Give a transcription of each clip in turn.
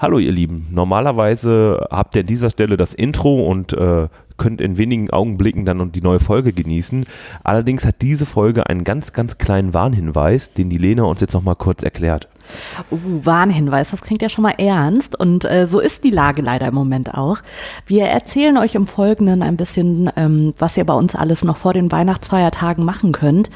Hallo ihr Lieben, normalerweise habt ihr an dieser Stelle das Intro und äh, könnt in wenigen Augenblicken dann die neue Folge genießen. Allerdings hat diese Folge einen ganz, ganz kleinen Warnhinweis, den die Lena uns jetzt nochmal kurz erklärt. Uh, Warnhinweis, das klingt ja schon mal ernst und äh, so ist die Lage leider im Moment auch. Wir erzählen euch im Folgenden ein bisschen, ähm, was ihr bei uns alles noch vor den Weihnachtsfeiertagen machen könnt.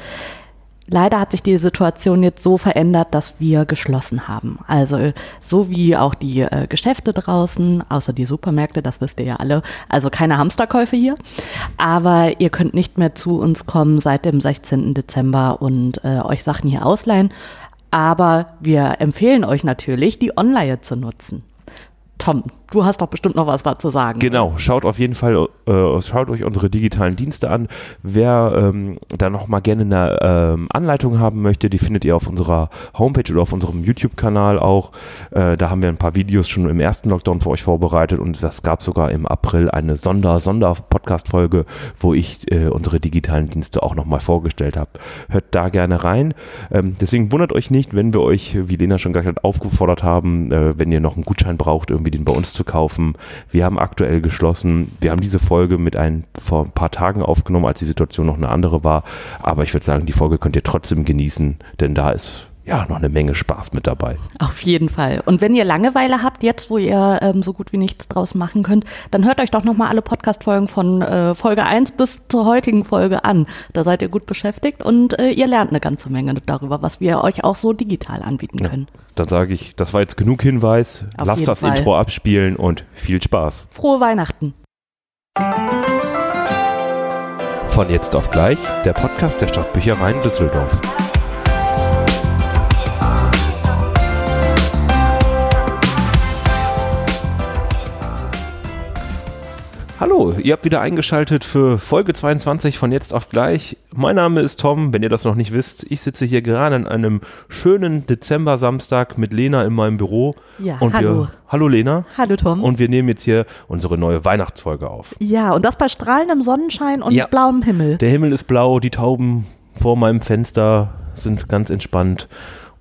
Leider hat sich die Situation jetzt so verändert, dass wir geschlossen haben. Also so wie auch die äh, Geschäfte draußen, außer die Supermärkte, das wisst ihr ja alle. Also keine Hamsterkäufe hier. Aber ihr könnt nicht mehr zu uns kommen seit dem 16. Dezember und äh, euch Sachen hier ausleihen. Aber wir empfehlen euch natürlich, die Online zu nutzen. Tom, du hast doch bestimmt noch was dazu sagen. Genau, schaut auf jeden Fall, äh, schaut euch unsere digitalen Dienste an. Wer ähm, da noch mal gerne eine ähm, Anleitung haben möchte, die findet ihr auf unserer Homepage oder auf unserem YouTube-Kanal auch. Äh, da haben wir ein paar Videos schon im ersten Lockdown für euch vorbereitet und es gab sogar im April eine Sonder-Sonder-Podcast-Folge, wo ich äh, unsere digitalen Dienste auch noch mal vorgestellt habe. Hört da gerne rein. Ähm, deswegen wundert euch nicht, wenn wir euch, wie Lena schon gesagt hat, aufgefordert haben, äh, wenn ihr noch einen Gutschein braucht, irgendwie den bei uns zu kaufen. Wir haben aktuell geschlossen. Wir haben diese Folge mit ein, vor ein paar Tagen aufgenommen, als die Situation noch eine andere war. Aber ich würde sagen, die Folge könnt ihr trotzdem genießen, denn da ist ja, noch eine Menge Spaß mit dabei. Auf jeden Fall. Und wenn ihr Langeweile habt, jetzt, wo ihr ähm, so gut wie nichts draus machen könnt, dann hört euch doch nochmal alle Podcast-Folgen von äh, Folge 1 bis zur heutigen Folge an. Da seid ihr gut beschäftigt und äh, ihr lernt eine ganze Menge darüber, was wir euch auch so digital anbieten können. Ja, dann sage ich, das war jetzt genug Hinweis. Auf Lasst das Fall. Intro abspielen und viel Spaß. Frohe Weihnachten. Von jetzt auf gleich, der Podcast der Stadtbüchereien Düsseldorf. Hallo, ihr habt wieder eingeschaltet für Folge 22 von jetzt auf gleich. Mein Name ist Tom, wenn ihr das noch nicht wisst. Ich sitze hier gerade an einem schönen Dezember-Samstag mit Lena in meinem Büro. Ja, und hallo. Wir, hallo Lena. Hallo Tom. Und wir nehmen jetzt hier unsere neue Weihnachtsfolge auf. Ja, und das bei strahlendem Sonnenschein und ja, blauem Himmel. Der Himmel ist blau, die Tauben vor meinem Fenster sind ganz entspannt.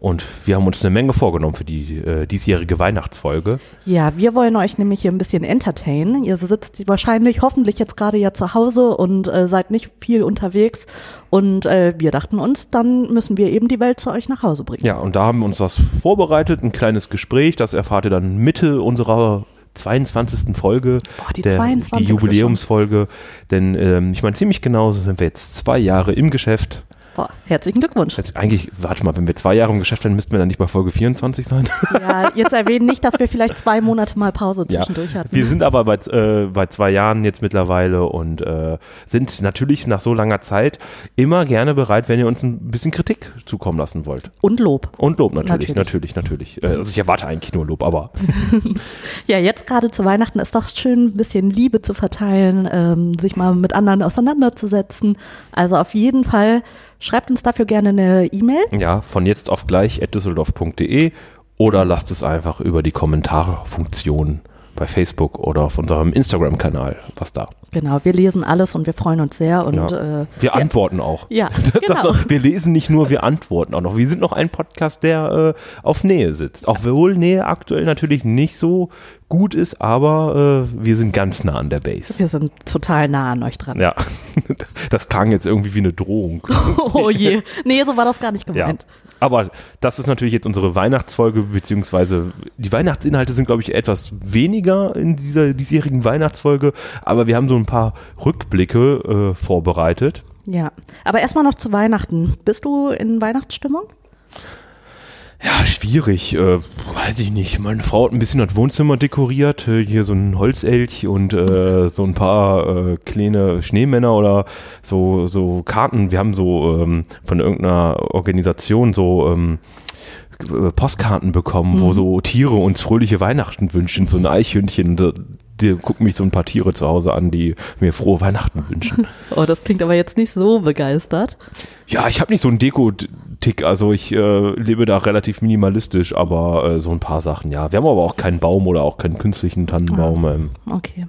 Und wir haben uns eine Menge vorgenommen für die äh, diesjährige Weihnachtsfolge. Ja, wir wollen euch nämlich hier ein bisschen entertainen. Ihr sitzt wahrscheinlich, hoffentlich jetzt gerade ja zu Hause und äh, seid nicht viel unterwegs. Und äh, wir dachten uns, dann müssen wir eben die Welt zu euch nach Hause bringen. Ja, und da haben wir uns was vorbereitet, ein kleines Gespräch. Das erfahrt ihr dann Mitte unserer 22. Folge, Boah, die, der, 22. die Jubiläumsfolge. Denn ähm, ich meine, ziemlich genau sind wir jetzt zwei Jahre im Geschäft. Boah, herzlichen Glückwunsch. Jetzt eigentlich, warte mal, wenn wir zwei Jahre im Geschäft wären, müssten wir dann nicht bei Folge 24 sein? Ja, jetzt erwähnen nicht, dass wir vielleicht zwei Monate mal Pause zwischendurch ja, hatten. Wir sind aber bei, äh, bei zwei Jahren jetzt mittlerweile und äh, sind natürlich nach so langer Zeit immer gerne bereit, wenn ihr uns ein bisschen Kritik zukommen lassen wollt. Und Lob. Und Lob natürlich, natürlich, natürlich. natürlich. Äh, also ich erwarte eigentlich nur Lob, aber. ja, jetzt gerade zu Weihnachten ist doch schön, ein bisschen Liebe zu verteilen, ähm, sich mal mit anderen auseinanderzusetzen. Also auf jeden Fall Schreibt uns dafür gerne eine E-Mail. Ja, von jetzt auf gleich düsseldorf.de oder lasst es einfach über die Kommentarfunktion bei Facebook oder auf unserem Instagram-Kanal was da. Genau, wir lesen alles und wir freuen uns sehr. Und, ja. äh, wir ja. antworten auch. Ja, genau. Das, wir lesen nicht nur, wir antworten auch noch. Wir sind noch ein Podcast, der äh, auf Nähe sitzt. Auch wohl Nähe aktuell natürlich nicht so gut ist, aber äh, wir sind ganz nah an der Base. Wir sind total nah an euch dran. Ja, das klang jetzt irgendwie wie eine Drohung. oh je, nee, so war das gar nicht gemeint. Ja. Aber das ist natürlich jetzt unsere Weihnachtsfolge, beziehungsweise die Weihnachtsinhalte sind, glaube ich, etwas weniger in dieser diesjährigen Weihnachtsfolge, aber wir haben so ein paar Rückblicke äh, vorbereitet. Ja, aber erstmal noch zu Weihnachten. Bist du in Weihnachtsstimmung? Ja, schwierig. Äh, weiß ich nicht. Meine Frau hat ein bisschen das Wohnzimmer dekoriert. Äh, hier so ein Holzelch und äh, so ein paar äh, kleine Schneemänner oder so, so Karten. Wir haben so ähm, von irgendeiner Organisation so ähm, äh, Postkarten bekommen, mhm. wo so Tiere uns fröhliche Weihnachten wünschen. So ein Eichhündchen. Da, die gucken mich so ein paar Tiere zu Hause an, die mir frohe Weihnachten wünschen. Oh, das klingt aber jetzt nicht so begeistert. Ja, ich habe nicht so einen Deko-Tick, also ich äh, lebe da relativ minimalistisch, aber äh, so ein paar Sachen, ja. Wir haben aber auch keinen Baum oder auch keinen künstlichen Tannenbaum. Ah, ähm. Okay.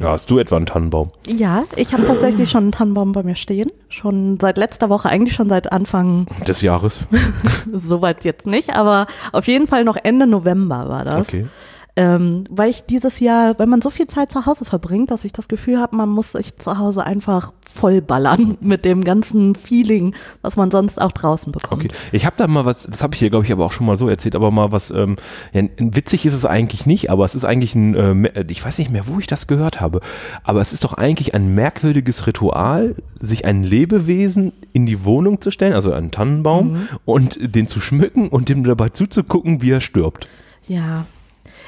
Ja, hast du etwa einen Tannenbaum? Ja, ich habe tatsächlich schon einen Tannenbaum bei mir stehen. Schon seit letzter Woche, eigentlich schon seit Anfang Des Jahres. Soweit jetzt nicht, aber auf jeden Fall noch Ende November war das. Okay. Ähm, weil ich dieses Jahr, wenn man so viel Zeit zu Hause verbringt, dass ich das Gefühl habe, man muss sich zu Hause einfach vollballern mit dem ganzen Feeling, was man sonst auch draußen bekommt. Okay. Ich habe da mal was, das habe ich hier, glaube ich, aber auch schon mal so erzählt, aber mal was, ähm, ja, witzig ist es eigentlich nicht, aber es ist eigentlich ein, äh, mer- ich weiß nicht mehr, wo ich das gehört habe, aber es ist doch eigentlich ein merkwürdiges Ritual, sich ein Lebewesen in die Wohnung zu stellen, also einen Tannenbaum, und den zu schmücken und dem dabei zuzugucken, wie er stirbt. Ja.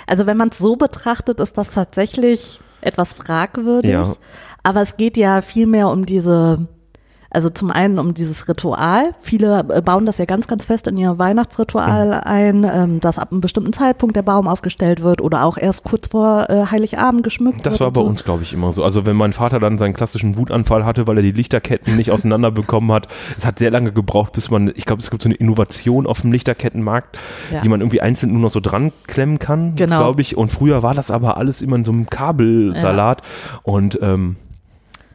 Also wenn man es so betrachtet, ist das tatsächlich etwas fragwürdig. Ja. Aber es geht ja vielmehr um diese, also zum einen um dieses Ritual. Viele äh, bauen das ja ganz, ganz fest in ihr Weihnachtsritual Mhm. ein, ähm, dass ab einem bestimmten Zeitpunkt der Baum aufgestellt wird oder auch erst kurz vor äh, Heiligabend geschmückt wird. Das war bei so. uns, glaube ich, immer so. Also wenn mein Vater dann seinen klassischen Wutanfall hatte, weil er die Lichterketten nicht auseinander bekommen hat, es hat sehr lange gebraucht, bis man, ich glaube, es gibt so eine Innovation auf dem Lichterkettenmarkt, Ja. die man irgendwie einzeln nur noch so dran klemmen kann, Genau. glaube ich. Und früher war das aber alles immer in so einem Kabelsalat und ähm,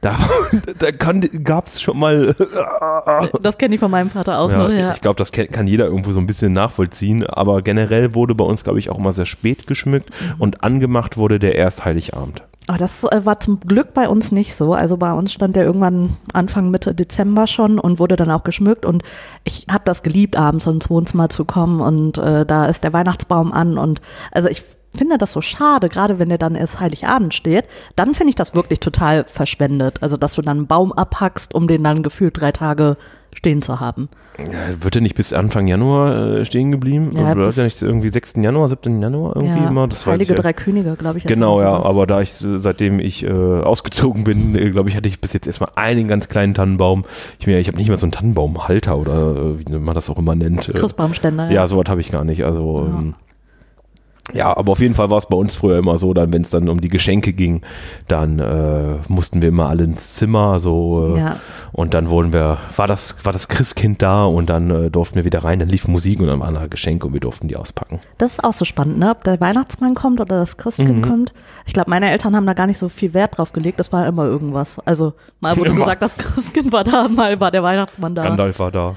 da, da gab es schon mal Das kenne ich von meinem Vater auch ja, noch, ja. Ich glaube, das kann jeder irgendwo so ein bisschen nachvollziehen. Aber generell wurde bei uns, glaube ich, auch immer sehr spät geschmückt Mhm. und angemacht wurde der erst Heiligabend. Aber das äh, war zum Glück bei uns nicht so. Also bei uns stand der irgendwann Anfang Mitte Dezember schon und wurde dann auch geschmückt. Und ich habe das geliebt, abends ins Wohnzimmer zu kommen und äh, da ist der Weihnachtsbaum an. Und also ich finde das so schade, gerade wenn der dann erst Heiligabend steht. Dann finde ich das wirklich total verschwendet. Also dass du dann einen Baum abhackst, um den dann gefühlt drei Tage stehen zu haben. Ja, wird er nicht bis Anfang Januar äh, stehen geblieben? Ja, Oder er nicht irgendwie 6. Januar, 7. Januar irgendwie ja, immer? Das Heilige ich ja. Drei Könige, glaube ich. Genau, ja, aber da ich, äh, seitdem ich äh, ausgezogen bin, äh, glaube ich, hatte ich bis jetzt erstmal einen ganz kleinen Tannenbaum. Ich, mir, ich habe nicht mal so einen Tannenbaumhalter oder wie man das auch immer nennt. Christbaumständer. Ja, sowas habe ich gar nicht. Also ähm, ja, aber auf jeden Fall war es bei uns früher immer so, dann wenn es dann um die Geschenke ging, dann äh, mussten wir immer alle ins Zimmer so äh, Ja. und dann wurden wir, war das, war das Christkind da und dann äh, durften wir wieder rein, dann lief Musik und dann waren da Geschenke und wir durften die auspacken. Das ist auch so spannend, ne? ob der Weihnachtsmann kommt oder das Christkind Mhm. kommt. Ich glaube, meine Eltern haben da gar nicht so viel Wert drauf gelegt. Das war immer irgendwas. Also mal wurde Immer. gesagt, das Christkind war da, mal war der Weihnachtsmann da. Gandalf war da.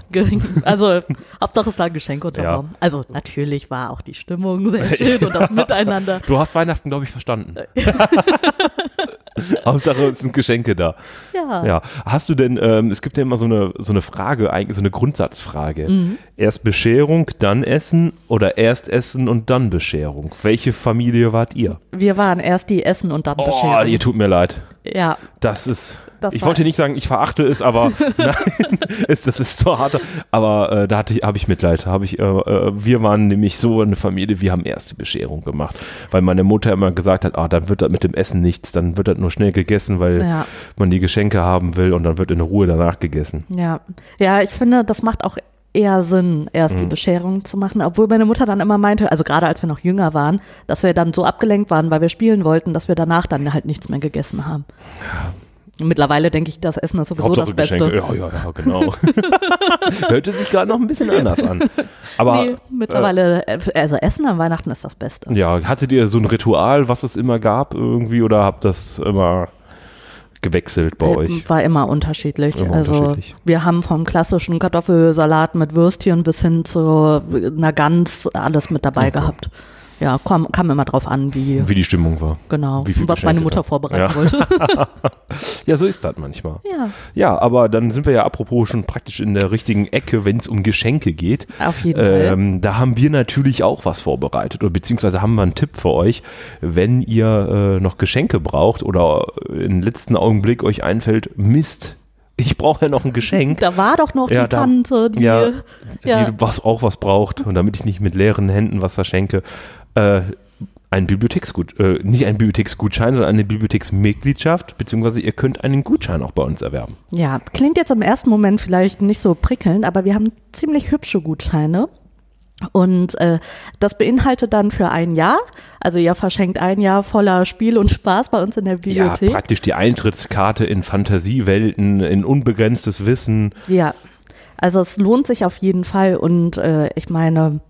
Also Hauptsache es lag ein Geschenk unter Ja. Baum. Also natürlich war auch die Stimmung sehr schön und das Miteinander. Du hast Weihnachten, glaube ich, verstanden. Hauptsache, es sind Geschenke da. Ja. Ja. Hast du denn, ähm, es gibt ja immer so eine, so eine Frage, eigentlich so eine Grundsatzfrage. Mhm. Erst Bescherung, dann Essen oder erst Essen und dann Bescherung? Welche Familie wart ihr? Wir waren erst die Essen und dann Oh, Bescherung. ihr tut mir leid. Ja, Das ist. Das ich wollte nicht sagen, ich verachte es, aber nein, es, das ist so hart. Aber äh, da hatte ich, habe ich Mitleid. Habe ich, äh, äh, wir waren nämlich so eine Familie, wir haben erst die Bescherung gemacht, weil meine Mutter immer gesagt hat, ah, dann wird das mit dem Essen nichts, dann wird das nur schnell gegessen, weil Ja. man die Geschenke haben will und dann wird in Ruhe danach gegessen. Ja, ja, ich finde, das macht auch eher Sinn, erst Mhm. die Bescherung zu machen, obwohl meine Mutter dann immer meinte, also gerade als wir noch jünger waren, dass wir dann so abgelenkt waren, weil wir spielen wollten, dass wir danach dann halt nichts mehr gegessen haben. Mittlerweile denke ich, das Essen ist sowieso das Beste. Geschenke. Ja, ja, ja, genau. Hörte sich gerade noch ein bisschen anders an. Aber nee, mittlerweile, äh, also Essen an Weihnachten ist das Beste. Ja, hattet ihr so ein Ritual, was es immer gab irgendwie oder habt das immer gewechselt bei Äh, euch? War immer unterschiedlich. Immer also unterschiedlich. wir haben vom klassischen Kartoffelsalat mit Würstchen bis hin zu einer Gans alles mit dabei Okay. gehabt. Ja, kam, kam immer drauf an, wie, Wie die Stimmung war. genau, wie viel was meine Mutter vorbereiten Ja. wollte. Ja, so ist das manchmal. ja, Ja, aber dann sind wir ja apropos schon praktisch in der richtigen Ecke, wenn es um Geschenke geht. auf jeden Fall. Ähm, da haben wir natürlich auch was vorbereitet oder beziehungsweise haben wir einen Tipp für euch, wenn ihr äh, noch Geschenke braucht oder im letzten Augenblick euch einfällt, Mist, ich brauche ja noch ein Geschenk. Da war doch noch Ja, die Tante, die, ja, ja. die was auch was braucht und damit ich nicht mit leeren Händen was verschenke, äh, ein Bibliotheksgut, äh, nicht ein Bibliotheksgutschein, sondern eine Bibliotheksmitgliedschaft, beziehungsweise ihr könnt einen Gutschein auch bei uns erwerben. ja, klingt jetzt im ersten Moment vielleicht nicht so prickelnd, aber wir haben ziemlich hübsche Gutscheine. Und äh, das beinhaltet dann für ein Jahr, also ihr verschenkt ein Jahr voller Spiel und Spaß bei uns in der Ja, Bibliothek. praktisch die Eintrittskarte in Fantasiewelten, in unbegrenztes Wissen. Ja, also es lohnt sich auf jeden Fall und äh, ich meine,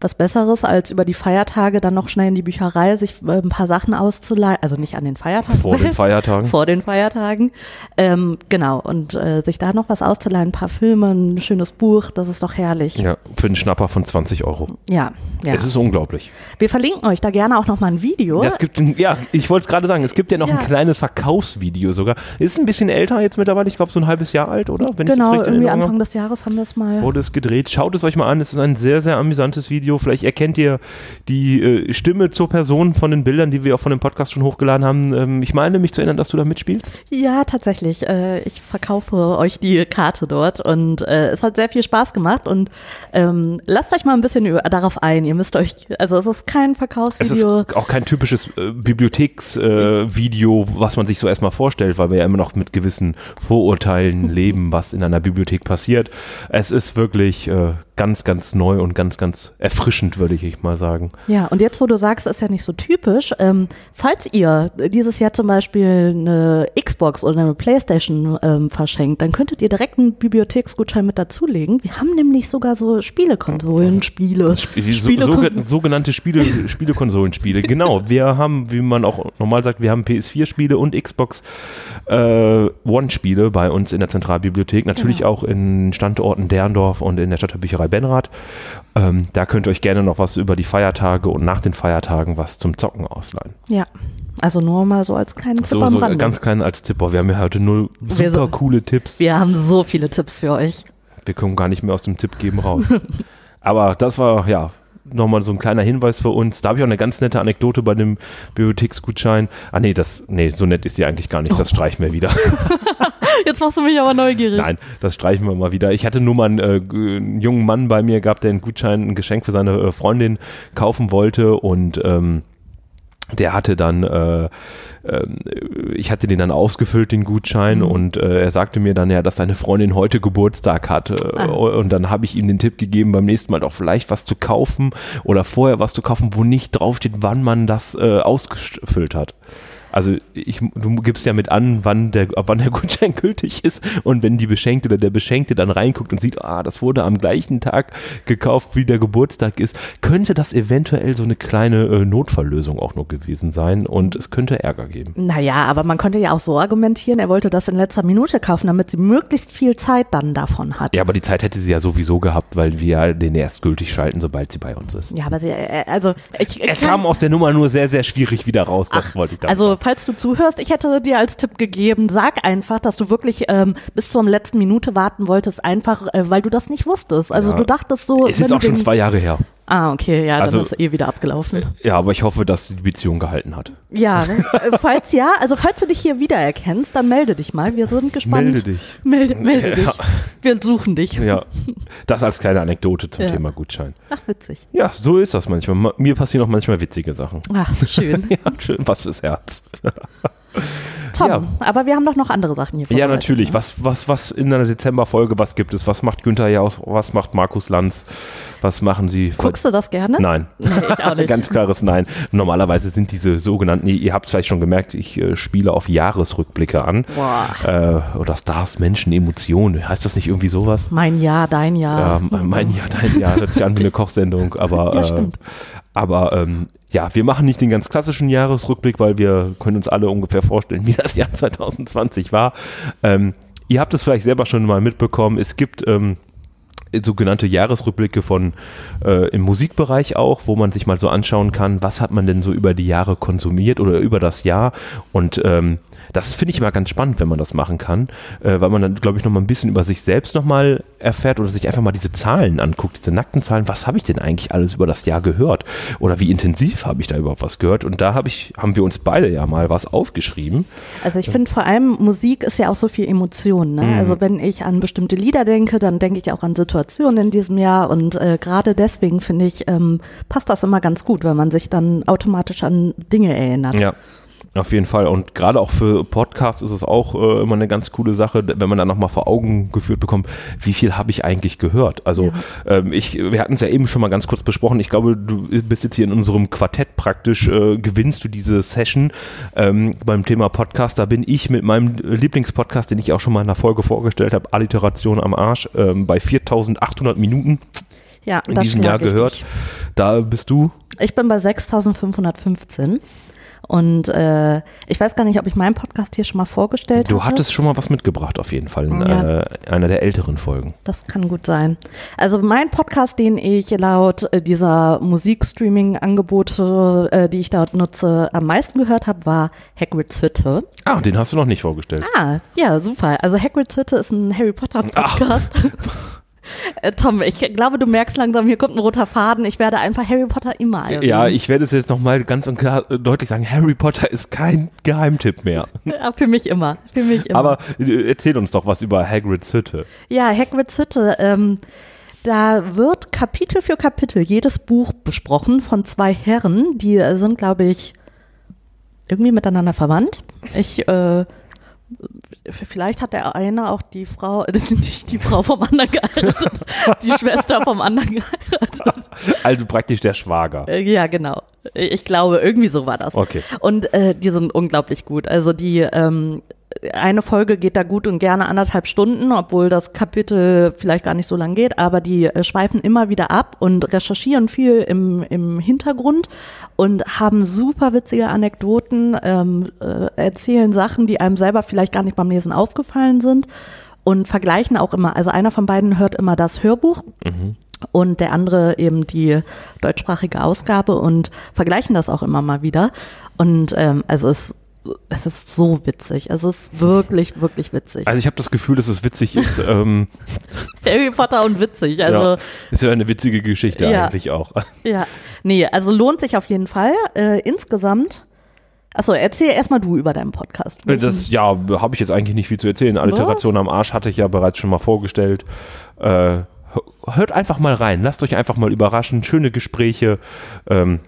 was Besseres, als über die Feiertage dann noch schnell in die Bücherei sich äh, ein paar Sachen auszuleihen, also nicht an den Feiertagen. Vor den Feiertagen. vor den Feiertagen. Ähm, genau, und äh, sich da noch was auszuleihen, ein paar Filme, ein schönes Buch, das ist doch herrlich. Ja, für einen Schnapper von 20 Euro. Ja, ja. Es ist unglaublich. Wir verlinken euch da gerne auch noch mal ein Video. Ja, es gibt, ein- ja ich wollte es gerade sagen, es gibt ja noch Ja. ein kleines Verkaufsvideo sogar. Ist ein bisschen älter jetzt mittlerweile, ich glaube so ein halbes Jahr alt, oder? Wenn ich genau, irgendwie Anfang des Jahres haben wir es mal. wurde es gedreht. Schaut es euch mal an. Es ist ein sehr, sehr amüsantes Video. Vielleicht erkennt ihr die äh, Stimme zur Person von den Bildern, die wir auch von dem Podcast schon hochgeladen haben. Ähm, ich meine mich zu erinnern, dass du da mitspielst. Ja, tatsächlich. Äh, ich verkaufe euch die Karte dort und äh, es hat sehr viel Spaß gemacht und ähm, lasst euch mal ein bisschen über, darauf ein. Ihr müsst euch, also es ist kein Es Verkaufsvideo. ist auch kein typisches äh, Bibliotheksvideo, äh, Video, was man sich so erstmal vorstellt, weil wir ja immer noch mit gewissen Vorurteilen leben, was in einer Bibliothek passiert. Es ist wirklich äh, ganz, ganz neu und ganz, ganz erfrischend, würde ich mal sagen. Ja, und jetzt, wo du sagst, ist ja nicht so typisch, ähm, falls ihr dieses Jahr zum Beispiel eine Xbox oder eine Playstation ähm, verschenkt, dann könntet ihr direkt einen Bibliotheksgutschein mit dazulegen. Wir haben nämlich sogar so Spielekonsolen, Spiele, so, Spielekon- so, sogenannte Spiele, Spielekonsolenspiele. Genau. Wir haben, wie man auch normal sagt, wir haben PS4-Spiele und Xbox äh, One-Spiele bei uns in der Zentralbibliothek. Natürlich Genau. auch in Standorten Derndorf und in der Stadtbücherei Benrath. Ähm, da könnt ihr euch gerne noch was über die Feiertage und nach den Feiertagen was zum Zocken ausleihen. Ja, also nur mal so als kleinen Tipp So, am so Rande. ganz klein als Tipp. Wir haben ja heute Wir super sind- coole Tipps. Wir haben so viele Tipps für euch. Wir kommen gar nicht mehr aus dem Tipp geben raus. Aber das war ja nochmal so ein kleiner Hinweis für uns. Da habe ich auch eine ganz nette Anekdote bei dem Bibliotheksgutschein. Ah nee, das nee, so nett ist die eigentlich gar nicht. Das streichen wir wieder. Jetzt machst du mich aber neugierig. Nein, das streichen wir mal wieder. Ich hatte nur mal einen, äh, einen jungen Mann bei mir gehabt, der einen Gutschein, ein Geschenk für seine äh, Freundin kaufen wollte und ähm, der hatte dann, äh, ähm, ich hatte den dann ausgefüllt, den Gutschein, Mhm. und äh, er sagte mir dann ja, dass seine Freundin heute Geburtstag hat. Äh, Ah. Und dann habe ich ihm den Tipp gegeben, beim nächsten Mal doch vielleicht was zu kaufen oder vorher was zu kaufen, wo nicht draufsteht, wann man das äh, ausgefüllt hat. Also ich, du gibst ja mit an, wann der, ab wann der Gutschein gültig ist und wenn die Beschenkte oder der Beschenkte dann reinguckt und sieht, ah, das wurde am gleichen Tag gekauft, wie der Geburtstag ist, könnte das eventuell so eine kleine äh, Notfalllösung auch noch gewesen sein und es könnte Ärger geben. Naja, aber man konnte ja auch so argumentieren, er wollte das in letzter Minute kaufen, damit sie möglichst viel Zeit dann davon hat. Ja, aber die Zeit hätte sie ja sowieso gehabt, weil wir den erst gültig schalten, sobald sie bei uns ist. Ja, aber sie, äh, also ich, Er kann- kam aus der Nummer nur sehr, sehr schwierig wieder raus, das Ach, wollte ich damit Also, falls du zuhörst, ich hätte dir als Tipp gegeben, sag einfach, dass du wirklich ähm, bis zur letzten Minute warten wolltest, einfach, äh, weil du das nicht wusstest. Also Ja. du dachtest so, Es ist auch schon zwei Jahre her. Ah, okay, ja, Also- dann ist eh wieder abgelaufen. Ja, aber ich hoffe, dass die Beziehung gehalten hat. Ja, äh, falls ja, also falls du dich hier wiedererkennst, dann melde dich mal. Wir sind gespannt. Melde dich. Melde, melde dich. Ja. Wir suchen dich. Ja, das als kleine Anekdote zum Ja. Thema Gutschein. Ach, witzig. Ja, so ist das manchmal. Ma- Mir passieren auch manchmal witzige Sachen. Ach, schön. Ja, schön, was fürs Herz. Tom, Ja. aber wir haben doch noch andere Sachen hier Ja, natürlich. ne? Was, was, was in einer Dezemberfolge, was gibt es? Was macht Günther Jaus? Was macht Markus Lanz? Was machen sie? Guckst du das gerne? Nein. Nee, ich auch nicht. Ganz klares Nein. Normalerweise sind diese sogenannten, ihr, habt es vielleicht schon gemerkt, ich äh, spiele auf Jahresrückblicke an. Boah. Äh, oder Stars, Menschen, Emotionen. Heißt das nicht irgendwie sowas? Mein Jahr, dein Jahr. Ja, mein Jahr, dein Jahr, hört sich an wie eine Kochsendung, aber, Ja, äh, stimmt. Aber ähm, ja, wir machen nicht den ganz klassischen Jahresrückblick, weil wir können uns alle ungefähr vorstellen, wie das Jahr 2020 war. Ähm, ihr habt es vielleicht selber schon mal mitbekommen, es gibt ähm, sogenannte Jahresrückblicke von äh, im Musikbereich auch, wo man sich mal so anschauen kann, was hat man denn so über die Jahre konsumiert oder über das Jahr und ähm, das finde ich immer ganz spannend, wenn man das machen kann, äh, weil man dann, glaube ich, noch mal ein bisschen über sich selbst noch mal erfährt oder sich einfach mal diese Zahlen anguckt, diese nackten Zahlen. Was habe ich denn eigentlich alles über das Jahr gehört? Oder wie intensiv habe ich da überhaupt was gehört? Und da habe ich, haben wir uns beide ja mal was aufgeschrieben. Also ich finde vor allem Musik ist ja auch so viel Emotion. Ne? Mhm. Also wenn ich an bestimmte Lieder denke, dann denke ich auch an Situationen in diesem Jahr und äh, gerade deswegen finde ich, ähm, passt das immer ganz gut, weil man sich dann automatisch an Dinge erinnert. Ja. Auf jeden Fall. Und gerade auch für Podcasts ist es auch äh, immer eine ganz coole Sache, wenn man dann nochmal vor Augen geführt bekommt, wie viel habe ich eigentlich gehört. Also ähm, ich, wir hatten es ja eben schon mal ganz kurz besprochen. Ich glaube, du bist jetzt hier in unserem Quartett praktisch, äh, gewinnst du diese Session ähm, beim Thema Podcast. Da bin ich mit meinem Lieblingspodcast, den ich auch schon mal in einer Folge vorgestellt habe, Alliteration am Arsch, ähm, bei 4800 Minuten. Ja, in das diesem Jahr ich gehört. Da bist du. Ich bin bei 6515 und äh, ich weiß gar nicht, ob ich meinen Podcast hier schon mal vorgestellt Du hatte. hattest schon mal was mitgebracht, auf jeden Fall, in Ja. äh, einer der älteren Folgen. Das kann gut sein. Also mein Podcast, den ich laut äh, dieser Musikstreaming-Angebote, äh, die ich dort nutze, am meisten gehört habe, war Hagrid's Hütte. Ah, den hast du noch nicht vorgestellt. Ah, ja, super. Also Hagrid's Hütte ist ein Harry Potter Podcast. Äh, Tom, ich glaube, du merkst langsam, hier kommt ein roter Faden. Ich werde einfach Harry Potter immer erwähnen. Ja, ich werde es jetzt nochmal ganz und klar äh, deutlich sagen, Harry Potter ist kein Geheimtipp mehr. Ja, für mich immer. Für mich immer. Aber äh, erzähl uns doch was über Hagrids Hütte. Ja, Hagrid's Hütte, ähm, da wird Kapitel für Kapitel jedes Buch besprochen von zwei Herren, die sind, glaube ich, irgendwie miteinander verwandt. Ich, äh, vielleicht hat der eine auch die Frau, nicht die Frau vom anderen geheiratet, die Schwester vom anderen geheiratet. Also praktisch der Schwager. Äh, Ja, genau. Ich glaube, irgendwie so war das. Okay. Und äh, die sind unglaublich gut. Also die ähm, eine Folge geht da gut und gerne anderthalb Stunden, obwohl das Kapitel vielleicht gar nicht so lang geht, aber die äh, schweifen immer wieder ab und recherchieren viel im, im Hintergrund und haben super witzige Anekdoten, ähm, äh, erzählen Sachen, die einem selber vielleicht gar nicht beim Lesen aufgefallen sind und vergleichen auch immer. Also einer von beiden hört immer das Hörbuch und der andere eben die deutschsprachige Ausgabe und vergleichen das auch immer mal wieder. Und ähm, also es, es ist so witzig. Es ist wirklich, wirklich witzig. Also ich habe das Gefühl, dass es witzig ist. ähm, Harry Potter und witzig. Also ja, ist ja eine witzige Geschichte Ja. eigentlich auch. ja. Nee, also lohnt sich auf jeden Fall. Äh, insgesamt. Achso, erzähl erstmal du über deinen Podcast. Das, ja, habe ich jetzt eigentlich nicht viel zu erzählen. Alliteration am Arsch hatte ich ja bereits schon mal vorgestellt. Äh, hört einfach mal rein, lasst euch einfach mal überraschen. Schöne Gespräche. Ähm,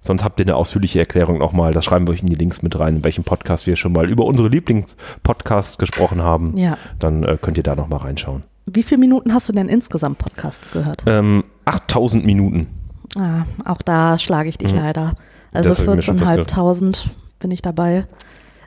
sonst habt ihr eine ausführliche Erklärung nochmal. Das schreiben wir euch in die Links mit rein, in welchem Podcast wir schon mal über unsere Lieblingspodcasts gesprochen haben. Ja. Dann äh, könnt ihr da nochmal reinschauen. Wie viele Minuten hast du denn insgesamt Podcast gehört? Ähm, 8000 Minuten. Ah, auch da schlage ich dich leider. Also Das hab ich mir schon fast 14.500 bin ich dabei.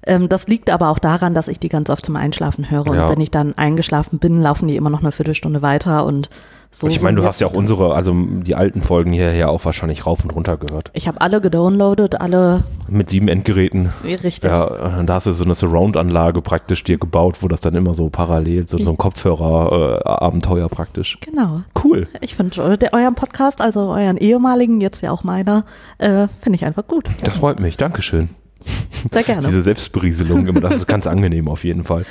Ähm, das liegt aber auch daran, dass ich die ganz oft zum Einschlafen höre. Ja. Und wenn ich dann eingeschlafen bin, laufen die immer noch eine Viertelstunde weiter und so. Und ich meine, du hast ja auch unsere, also die alten Folgen hierher auch wahrscheinlich rauf und runter gehört. Ich habe alle gedownloadet, alle Mit sieben Endgeräten. richtig. Ja, äh, da hast du so eine Surround-Anlage praktisch dir gebaut, wo das dann immer so parallel, so, so ein Kopfhörer-Abenteuer praktisch. Genau. Cool. Ich finde euren Podcast, also euren ehemaligen, jetzt ja auch meiner, äh, finde ich einfach gut. Das freut mich. Dankeschön. Sehr gerne. Diese Selbstberieselung, immer, das ist ganz angenehm auf jeden Fall.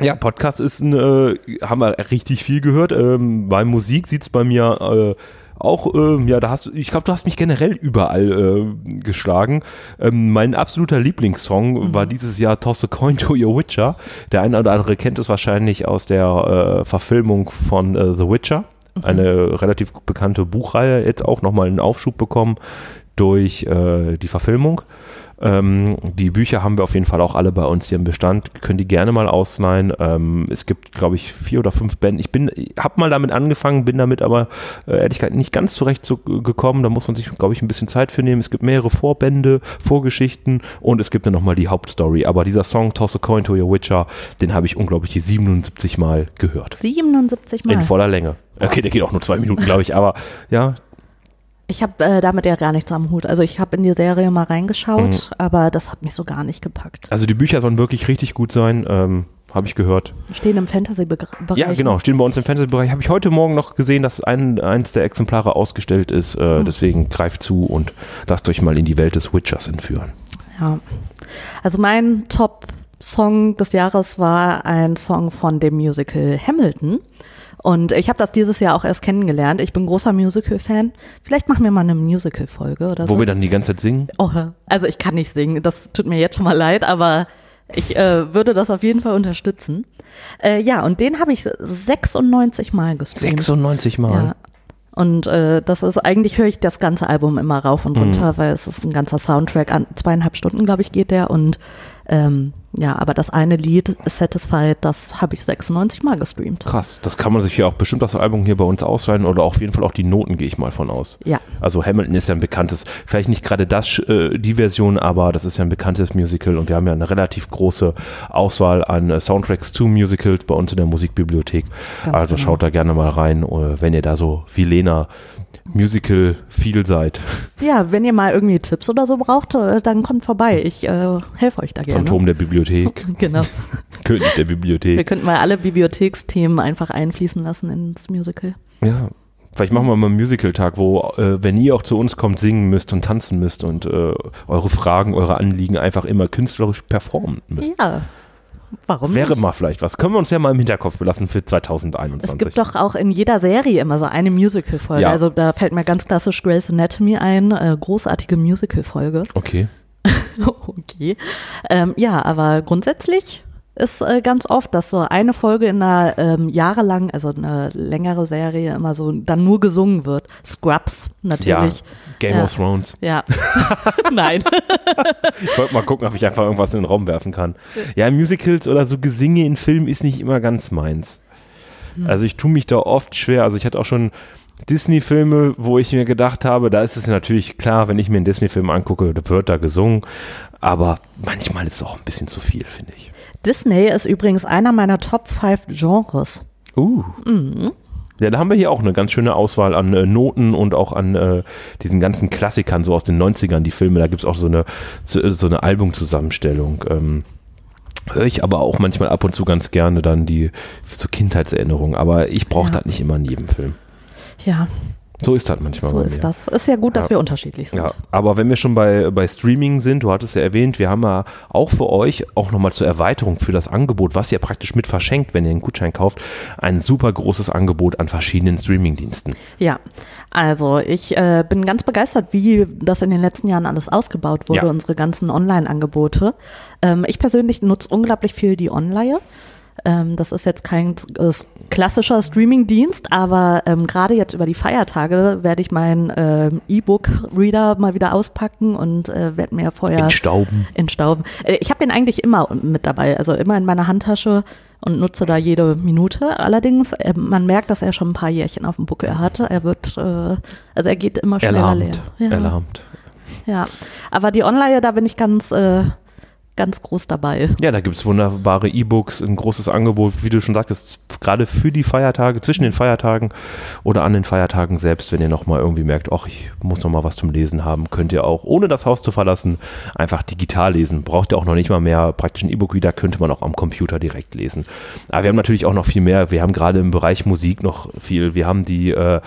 Ja, Podcast ist ein, äh, haben wir richtig viel gehört. Ähm, bei Musik sieht es bei mir äh, auch, ähm, ja, da hast du, ich glaube, du hast mich generell überall äh, geschlagen. Ähm, mein absoluter Lieblingssong war dieses Jahr Toss a Coin to Your Witcher. Der eine oder andere kennt es wahrscheinlich aus der äh, Verfilmung von äh, The Witcher. Eine relativ bekannte Buchreihe, jetzt auch nochmal einen Aufschub bekommen durch äh, die Verfilmung. Ähm, die Bücher haben wir auf jeden Fall auch alle bei uns hier im Bestand. Können die gerne mal ausleihen. Ähm, es gibt, glaube ich, vier oder fünf Bände. Ich bin, habe mal damit angefangen, bin damit aber äh, ehrlich gesagt nicht ganz zurecht zu, gekommen. Da muss man sich, glaube ich, ein bisschen Zeit für nehmen. Es gibt mehrere Vorbände, Vorgeschichten und es gibt dann nochmal die Hauptstory. Aber dieser Song Toss a Coin to Your Witcher, den habe ich unglaublich die 77 Mal gehört. 77 Mal. In voller Länge. Okay, der geht auch nur zwei Minuten, glaube ich. Aber ja, Ich habe äh, damit ja gar nichts am Hut. Also ich habe in die Serie mal reingeschaut, Mhm. aber das hat mich so gar nicht gepackt. also die Bücher sollen wirklich richtig gut sein. Ähm, habe ich gehört. Stehen im Fantasy-Bereich. Ja, genau, stehen bei uns im Fantasy-Bereich. Habe ich heute Morgen noch gesehen, dass ein, eins der Exemplare ausgestellt ist. Äh, Hm. Deswegen greift zu und lasst euch mal in die Welt des Witchers entführen. Ja. Also mein Top-Song des Jahres war ein Song von dem Musical Hamilton. Und ich habe das dieses Jahr auch erst kennengelernt. Ich bin großer Musical-Fan. Vielleicht machen wir mal eine Musical-Folge oder Wo so. wir dann die ganze Zeit singen. Oh, also ich kann nicht singen, das tut mir jetzt schon mal leid, aber ich äh, würde das auf jeden Fall unterstützen. Äh, ja, und den habe ich 96 Mal gestreamt. 96 Mal. Ja. Und äh, das ist eigentlich höre ich das ganze Album immer rauf und runter, Mhm. weil es ist ein ganzer Soundtrack an zweieinhalb Stunden, glaube ich, geht der und Ähm, ja, aber das eine Lied, Satisfied, das habe ich 96 Mal gestreamt. Krass, das kann man sich ja auch bestimmt das Album hier bei uns ausleihen oder auf jeden Fall auch die Noten, gehe ich mal von aus. Ja. Also Hamilton ist ja ein bekanntes, vielleicht nicht gerade das, äh, die Version, aber das ist ja ein bekanntes Musical und wir haben ja eine relativ große Auswahl an äh, Soundtracks zu Musicals bei uns in der Musikbibliothek. Ganz also genau. schaut da gerne mal rein, äh, wenn ihr da so wie Lena Musical viel seid. Ja, wenn ihr mal irgendwie Tipps oder so braucht, äh, dann kommt vorbei. Ich äh, helfe euch da gerne. Phantom der Bibliothek, Genau. König der Wir Bibliothek. könnten mal alle Bibliotheksthemen einfach einfließen lassen ins Musical. Ja. Vielleicht machen wir mal einen Musical-Tag, wo, äh, wenn ihr auch zu uns kommt, singen müsst und tanzen müsst und äh, eure Fragen, eure Anliegen einfach immer künstlerisch performen müsst. Ja. Warum? Wäre nicht? mal vielleicht was. Können wir uns ja mal im Hinterkopf belassen für 2021. Es gibt doch auch in jeder Serie immer so eine Musical-Folge. Ja. Also da fällt mir ganz klassisch Grey's Anatomy ein, äh, großartige Musical-Folge. Okay. okay. Ähm, ja, aber grundsätzlich ist äh, ganz oft, dass so eine Folge in einer ähm, jahrelang, also eine längere Serie immer so dann nur gesungen wird. Scrubs natürlich. Ja, Game Ja. of Thrones. Ja. Nein. Ich wollte mal gucken, ob ich einfach irgendwas in den Raum werfen kann. Ja, Musicals oder so Gesinge in Filmen ist nicht immer ganz meins. Hm. Also ich tue mich da oft schwer. Also ich hatte auch schon Disney-Filme, wo ich mir gedacht habe, da ist es natürlich klar, wenn ich mir einen Disney-Film angucke, da wird da gesungen. Aber manchmal ist es auch ein bisschen zu viel, finde ich. Disney ist übrigens einer meiner Top 5 Genres. Uh. Mhm. Ja, da haben wir hier auch eine ganz schöne Auswahl an äh, Noten und auch an äh, diesen ganzen Klassikern, so aus den 90ern, die Filme. Da gibt es auch so eine, so, so eine Albumzusammenstellung. Ähm, Höre ich aber auch manchmal ab und zu ganz gerne dann die so Kindheitserinnerungen. Aber ich brauche Ja. das nicht immer in jedem Film. Ja, So ist das manchmal so bei ist mir. das. Ist ja gut, dass Ja. wir unterschiedlich sind. Ja, aber wenn wir schon bei, bei Streaming sind, du hattest ja erwähnt, wir haben ja auch für euch, auch nochmal zur Erweiterung für das Angebot, was ihr praktisch mit verschenkt, wenn ihr einen Gutschein kauft, ein super großes Angebot an verschiedenen Streamingdiensten. Ja, also ich äh, bin ganz begeistert, wie das in den letzten Jahren alles ausgebaut wurde, Ja. unsere ganzen Online-Angebote. Ähm, ich persönlich nutze unglaublich viel die Online. Ähm, das ist jetzt kein äh, klassischer Streaming-Dienst, aber ähm, gerade jetzt über die Feiertage werde ich meinen ähm, E-Book-Reader mal wieder auspacken und äh, werde mir vorher Entstauben. entstauben. Äh, Ich habe den eigentlich immer mit dabei, also immer in meiner Handtasche und nutze da jede Minute. Allerdings, äh, man merkt, dass er schon ein paar Jährchen auf dem Buckel hat. Er wird, äh, also er geht immer schneller leer. Ja, Erlahmt. ja, aber die Online, da bin ich ganz, äh, ganz groß dabei. Ja, da gibt es wunderbare E-Books, ein großes Angebot, wie du schon sagtest, gerade für die Feiertage, zwischen den Feiertagen oder an den Feiertagen selbst, wenn ihr nochmal irgendwie merkt, ach, ich muss nochmal was zum Lesen haben, könnt ihr auch, ohne das Haus zu verlassen, einfach digital lesen. Braucht ihr auch noch nicht mal mehr praktischen E-Book-Reader, könnte man auch am Computer direkt lesen. Aber wir haben natürlich auch noch viel mehr. Wir haben gerade im Bereich Musik noch viel. Wir haben die äh,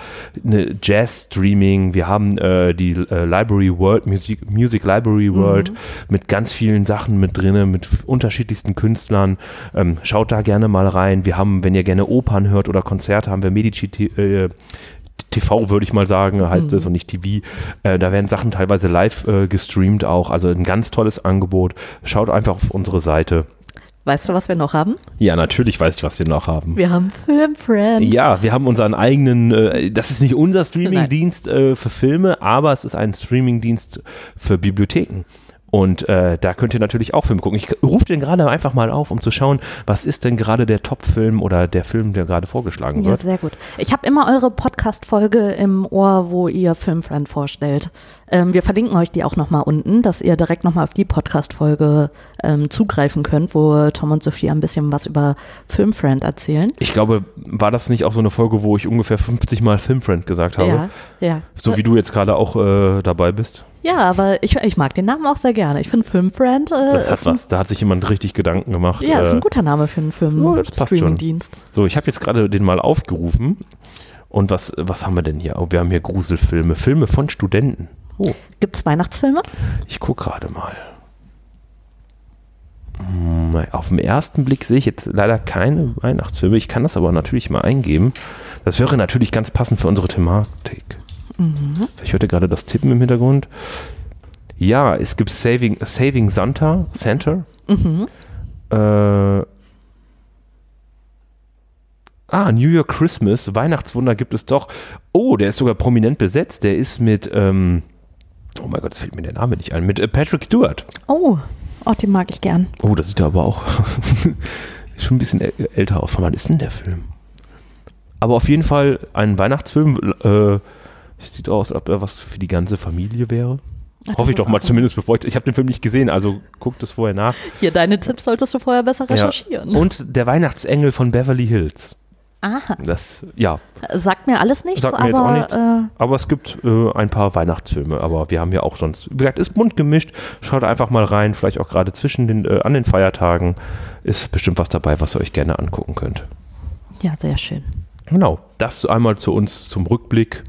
ne Jazz-Streaming, wir haben äh, die äh, Library World, Music, Music Library World mit ganz vielen Sachen mit drinne, mit unterschiedlichsten Künstlern. Ähm, schaut da gerne mal rein. Wir haben, wenn ihr gerne Opern hört oder Konzerte, haben wir Medici äh, TV, würde ich mal sagen, heißt es und nicht TV. Äh, da werden Sachen teilweise live äh, gestreamt auch. Also ein ganz tolles Angebot. Schaut einfach auf unsere Seite. Weißt du, was wir noch haben? Ja, natürlich weiß ich, was wir noch haben. Wir haben Filmfriend. Ja, wir haben unseren eigenen, äh, das ist nicht unser Streamingdienst äh, für Filme, aber es ist ein Streamingdienst für Bibliotheken. Und äh, da könnt ihr natürlich auch Filme gucken. Ich rufe den gerade einfach mal auf, um zu schauen, was ist denn gerade der Top-Film oder der Film, der gerade vorgeschlagen Ja, wird. sehr gut. Ich habe immer eure Podcast-Folge im Ohr, wo ihr Filmfriend vorstellt. Ähm, wir verlinken euch die auch nochmal unten, dass ihr direkt nochmal auf die Podcast-Folge ähm, zugreifen könnt, wo Tom und Sophie ein bisschen was über Filmfriend erzählen. Ich glaube, war das nicht auch so eine Folge, wo ich ungefähr 50 Mal Filmfriend gesagt habe? Ja, ja. So wie du jetzt gerade auch äh, dabei bist. Ja, aber ich, ich mag den Namen auch sehr gerne. Ich finde Filmfriend äh, Das hat ist, was. Da hat sich jemand richtig Gedanken gemacht. ja, ist äh, ein guter Name für einen Ja. Film-Streaming-Dienst. So, ich habe jetzt gerade den mal aufgerufen. Und was, was haben wir denn hier? Oh, wir haben hier Gruselfilme. Filme von Studenten. Oh, Gibt es Weihnachtsfilme? ich gucke gerade mal. Hm, Auf den ersten Blick sehe ich jetzt leider keine Weihnachtsfilme. Ich kann das aber natürlich mal eingeben. Das wäre natürlich ganz passend für unsere Thematik. Ich hörte gerade das Tippen im Hintergrund. Ja, es gibt Saving, Saving Santa, Santa. Mhm. Äh, ah, New York Christmas, Weihnachtswunder gibt es doch. Oh, der ist sogar prominent besetzt. Der ist mit, ähm, oh mein Gott, jetzt fällt mir der Name nicht ein, mit äh, Patrick Stewart. Oh, Oh, den mag ich gern. Oh, das sieht aber auch schon ein bisschen älter aus. Von wann ist denn der Film? Aber auf jeden Fall ein Weihnachtsfilm. Äh, sieht aus, als ob er was für die ganze Familie wäre. Ach, Hoffe ich doch mal zumindest, bevor ich. Ich habe den Film nicht gesehen, also guck das vorher nach. Hier, deine Tipps solltest du vorher besser recherchieren. Ja. Und der Weihnachtsengel von Beverly Hills. Aha. Das, ja. Sagt mir alles nichts, Sagt mir aber, jetzt auch nichts. Äh, aber es gibt äh, ein paar Weihnachtsfilme, aber wir haben ja auch sonst, wie gesagt, ist bunt gemischt. Schaut einfach mal rein, vielleicht auch gerade zwischen den, äh, an den Feiertagen ist bestimmt was dabei, was ihr euch gerne angucken könnt. Ja, sehr schön. Genau, das einmal zu uns zum Rückblick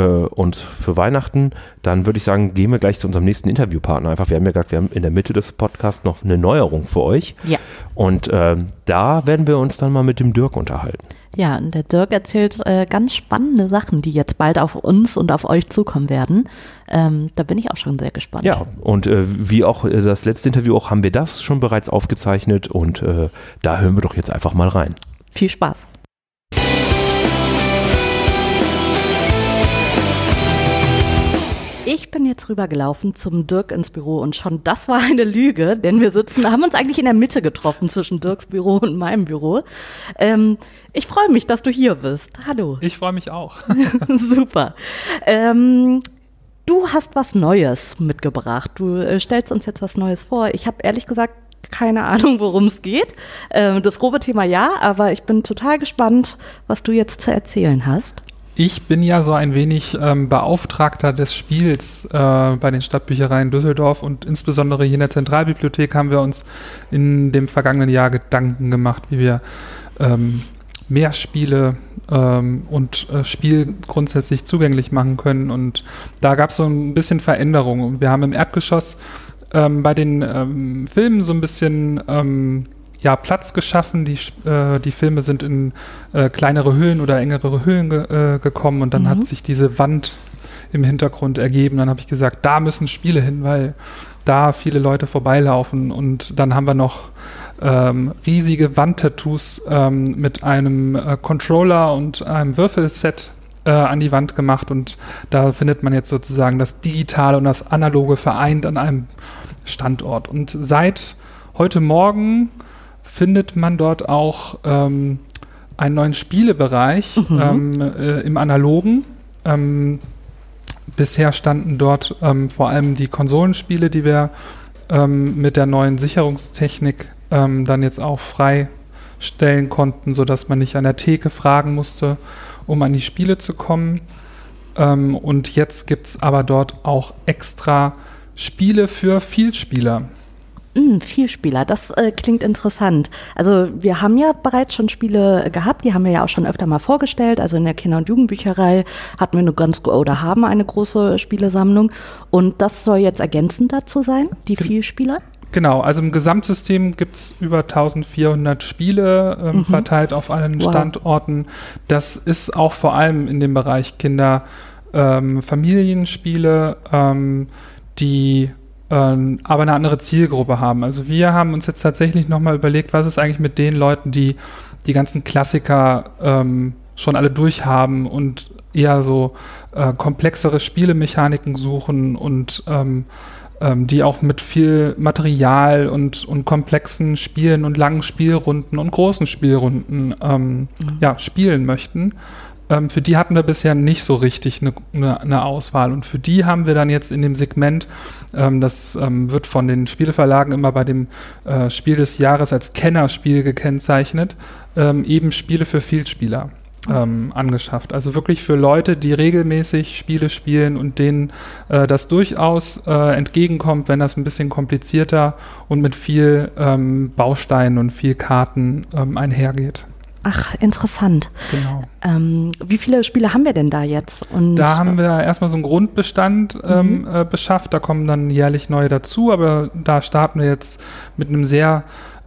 und für Weihnachten. Dann würde ich sagen, gehen wir gleich zu unserem nächsten Interviewpartner. Einfach, wir haben ja gerade, wir haben in der Mitte des Podcasts noch eine Neuerung für euch. Ja. Und äh, da werden wir uns dann mal mit dem Dirk unterhalten. Ja, und der Dirk erzählt äh, ganz spannende Sachen, die jetzt bald auf uns und auf euch zukommen werden. Ähm, da bin ich auch schon sehr gespannt. Ja, und äh, wie auch äh, das letzte Interview auch, haben wir das schon bereits aufgezeichnet und äh, da hören wir doch jetzt einfach mal rein. Viel Spaß. Ich bin jetzt rübergelaufen zum Dirk ins Büro und schon das war eine Lüge, denn wir sitzen, haben uns eigentlich in der Mitte getroffen zwischen Dirks Büro und meinem Büro. Ähm, ich freue mich, dass du hier bist. Hallo. Ich freue mich auch. Super. Ähm, du hast was Neues mitgebracht. Du äh, stellst uns jetzt was Neues vor. Ich habe ehrlich gesagt keine Ahnung, worum es geht. Ähm, das grobe Thema ja, aber ich bin total gespannt, was du jetzt zu erzählen hast. Ich bin ja so ein wenig ähm, Beauftragter des Spiels äh, bei den Stadtbüchereien Düsseldorf und insbesondere hier in der Zentralbibliothek haben wir uns in dem vergangenen Jahr Gedanken gemacht, wie wir ähm, mehr Spiele ähm, und äh, Spiel grundsätzlich zugänglich machen können. Und da gab es so ein bisschen Veränderungen. Wir haben im Erdgeschoss ähm, bei den ähm, Filmen so ein bisschen ähm, ja, Platz geschaffen. Die, äh, die Filme sind in äh, kleinere Höhlen oder engere Höhlen ge äh, gekommen und dann mhm. hat sich diese Wand im Hintergrund ergeben. Dann habe ich gesagt, da müssen Spiele hin, weil da viele Leute vorbeilaufen. Und dann haben wir noch ähm, riesige Wandtattoos ähm, mit einem äh, Controller und einem Würfelset äh, an die Wand gemacht. Und da findet man jetzt sozusagen das Digitale und das Analoge vereint an einem Standort. Und seit heute Morgen findet man dort auch ähm, einen neuen Spielebereich mhm. ähm, äh, im Analogen. Ähm, bisher standen dort ähm, vor allem die Konsolenspiele, die wir ähm, mit der neuen Sicherungstechnik ähm, dann jetzt auch freistellen konnten, sodass man nicht an der Theke fragen musste, um an die Spiele zu kommen. und jetzt gibt es aber dort auch extra Spiele für Vielspieler. Mm, Vielspieler, das äh, klingt interessant. Also wir haben ja bereits schon Spiele gehabt, die haben wir ja auch schon öfter mal vorgestellt. Also in der Kinder- und Jugendbücherei hatten wir eine ganz oder haben eine große Spielesammlung und das soll jetzt ergänzend dazu sein, die Vielspieler. Genau, also im Gesamtsystem gibt es über 1400 Spiele ähm, mhm. verteilt auf allen wow. Standorten. Das ist auch vor allem in dem Bereich Kinder, ähm, Familienspiele, ähm, die aber eine andere Zielgruppe haben. Also wir haben uns jetzt tatsächlich nochmal überlegt, was ist eigentlich mit den Leuten, die die ganzen Klassiker ähm, schon alle durchhaben und eher so äh, komplexere Spielemechaniken suchen und ähm, ähm, die auch mit viel Material und, und komplexen Spielen und langen Spielrunden und großen Spielrunden ähm, mhm. ja, spielen möchten ähm, für die hatten wir bisher nicht so richtig eine, eine, eine, Auswahl. Und für die haben wir dann jetzt in dem Segment, ähm, das ähm, wird von den Spielverlagen immer bei dem äh, Spiel des Jahres als Kennerspiel gekennzeichnet, ähm, eben Spiele für Vielspieler. Ähm, angeschafft. Also wirklich für Leute, die regelmäßig Spiele spielen und denen äh, das durchaus äh, entgegenkommt, wenn das ein bisschen komplizierter und mit viel ähm, Bausteinen und viel Karten ähm, einhergeht. Ach, interessant. Genau. Ähm, wie viele Spiele haben wir denn da jetzt? Und da haben wir erstmal so einen Grundbestand ähm, mhm. äh, beschafft. Da kommen dann jährlich neue dazu, aber da starten wir jetzt mit einem sehr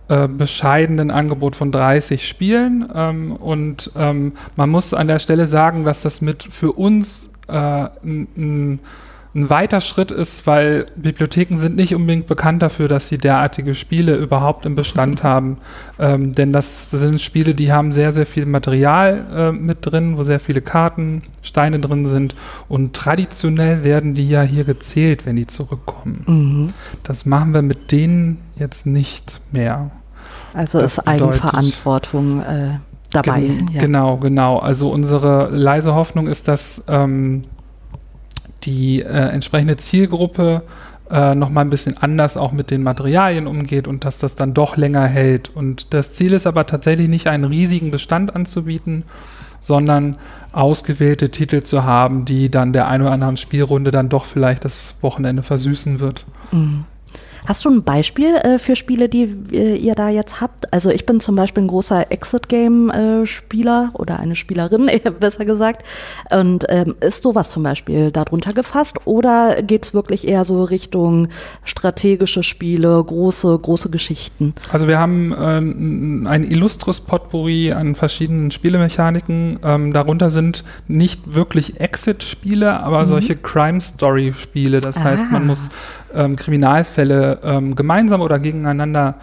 äh, bescheidenen Angebot von 30 Spielen. Ähm, und ähm, man muss an der Stelle sagen, dass das mit für uns äh, ein ein weiter Schritt ist, weil Bibliotheken sind nicht unbedingt bekannt dafür, dass sie derartige Spiele überhaupt im Bestand haben. Ähm, denn das sind Spiele, die haben sehr, sehr viel Material äh, mit drin, wo sehr viele Karten, Steine drin sind. Und traditionell werden die ja hier gezählt, wenn die zurückkommen. Mhm. Das machen wir mit denen jetzt nicht mehr. Also Das ist Eigenverantwortung äh, dabei. Gen ja. Genau, genau. Also unsere leise Hoffnung ist, dass ähm, die äh, entsprechende Zielgruppe äh, noch mal ein bisschen anders auch mit den Materialien umgeht und dass das dann doch länger hält. Und das Ziel ist aber tatsächlich nicht einen riesigen Bestand anzubieten, sondern ausgewählte Titel zu haben, die dann der ein oder anderen Spielrunde dann doch vielleicht das Wochenende versüßen wird. Mhm. Hast du ein Beispiel äh, für Spiele, die äh, ihr da jetzt habt? Also ich bin zum Beispiel ein großer Exit-Game-Spieler oder eine Spielerin, eher besser gesagt. Und ähm, ist sowas zum Beispiel darunter gefasst? Oder geht es wirklich eher so Richtung strategische Spiele, große, große Geschichten? Also wir haben ähm, ein illustres Potpourri an verschiedenen Spielemechaniken. Ähm, darunter sind nicht wirklich Exit-Spiele, aber Mhm. solche Crime-Story-Spiele. Das heißt, Ah. man muss ähm, Kriminalfälle ähm, gemeinsam oder gegeneinander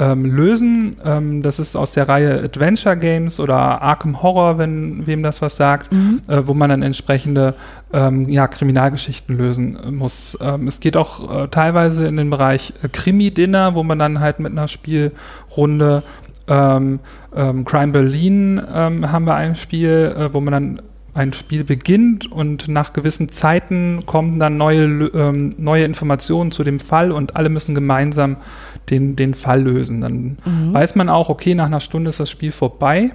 ähm, lösen. Ähm, das ist aus der Reihe Adventure Games oder Arkham Horror, wenn wem das was sagt, äh, wo man dann entsprechende ähm, ja, Kriminalgeschichten lösen äh, muss. Ähm, es geht auch äh, teilweise in den Bereich äh, Krimi-Dinner, wo man dann halt mit einer Spielrunde ähm, ähm, Crime Berlin haben wir ein Spiel, äh, wo man dann ein Spiel beginnt und nach gewissen Zeiten kommen dann neue, ähm, neue Informationen zu dem Fall und alle müssen gemeinsam den, den Fall lösen. Dann weiß man auch, okay, nach einer Stunde ist das Spiel vorbei.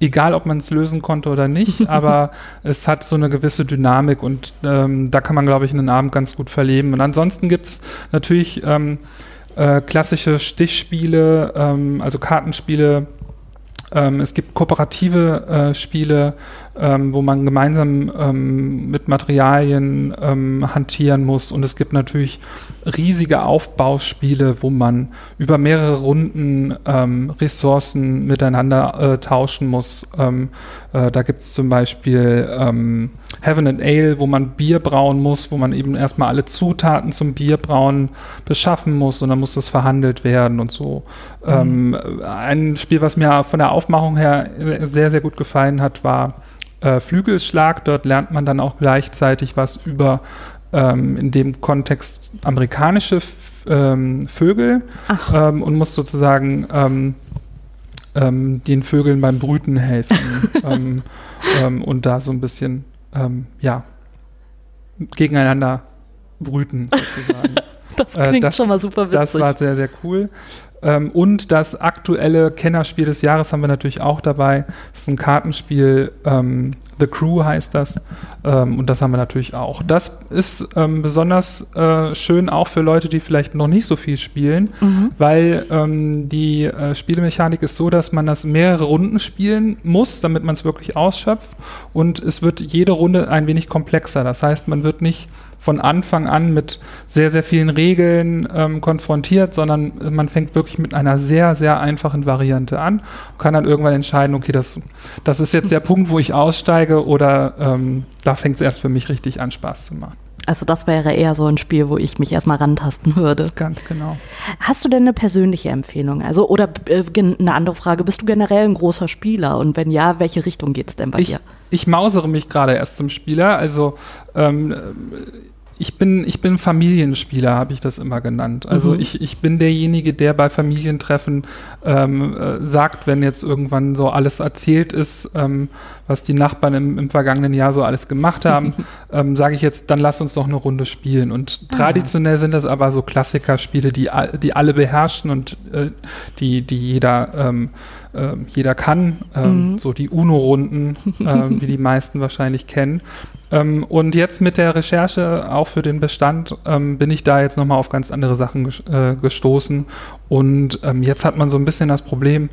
Egal, ob man es lösen konnte oder nicht, aber es hat so eine gewisse Dynamik und ähm, da kann man, glaube ich, einen Abend ganz gut verleben. Und ansonsten gibt es natürlich ähm, äh, klassische Stichspiele, ähm, also Kartenspiele. Ähm, es gibt kooperative äh, Spiele, ähm, wo man gemeinsam ähm, mit Materialien ähm, hantieren muss. Und es gibt natürlich riesige Aufbauspiele, wo man über mehrere Runden ähm, Ressourcen miteinander äh, tauschen muss. Ähm, äh, da gibt es zum Beispiel ähm, Heaven and Ale, wo man Bier brauen muss, wo man eben erstmal alle Zutaten zum Bierbrauen beschaffen muss und dann muss das verhandelt werden und so. Ähm, ein Spiel, was mir von der Aufmachung her äh, sehr, sehr gut gefallen hat, war äh, Flügelschlag. Dort lernt man dann auch gleichzeitig was über ähm, in dem Kontext amerikanische ähm, Vögel ähm, und muss sozusagen ähm, ähm, den Vögeln beim Brüten helfen ähm, und da so ein bisschen ja gegeneinander brüten sozusagen. Das Äh, klingt das- schon mal super witzig. Das war sehr, sehr cool. Ähm, und das aktuelle Kennerspiel des Jahres haben wir natürlich auch dabei. Das ist ein Kartenspiel, ähm, The Crew heißt das. Ähm, und das haben wir natürlich auch. Das ist ähm, besonders äh, schön auch für Leute, die vielleicht noch nicht so viel spielen, weil ähm, die äh, Spielmechanik ist so, dass man das mehrere Runden spielen muss, damit man es wirklich ausschöpft. Und es wird jede Runde ein wenig komplexer. Das heißt, man wird nicht von Anfang an mit sehr, sehr vielen Regeln ähm, konfrontiert, sondern man fängt wirklich mit einer sehr, sehr einfachen Variante an und kann dann irgendwann entscheiden, okay, das, das ist jetzt der Punkt, wo ich aussteige oder ähm, da fängt es erst für mich richtig an, Spaß zu machen. Also das wäre eher so ein Spiel, wo ich mich erstmal rantasten würde. Ganz genau. Hast du denn eine persönliche Empfehlung? Also, oder äh, eine andere Frage, bist du generell ein großer Spieler? Und wenn ja, welche Richtung geht's denn bei Ich, dir? ich mausere mich gerade erst zum Spieler. Also ähm, ich bin, ich bin Familienspieler, habe ich das immer genannt. Also Mhm. ich, ich bin derjenige, der bei Familientreffen ähm, äh, sagt, wenn jetzt irgendwann so alles erzählt ist, ähm, was die Nachbarn im, im vergangenen Jahr so alles gemacht haben, ähm, sage ich jetzt, dann lass uns doch eine Runde spielen. Und Ah. traditionell sind das aber so Klassikerspiele, die, die alle beherrschen und äh, die, die jeder, ähm, jeder kann. Ähm, Mhm. So die UNO-Runden, ähm, wie die meisten wahrscheinlich kennen. Ähm, und jetzt mit der Recherche auch für den Bestand ähm, bin ich da jetzt nochmal auf ganz andere Sachen ges äh, gestoßen. Und ähm, jetzt hat man so ein bisschen das Problem,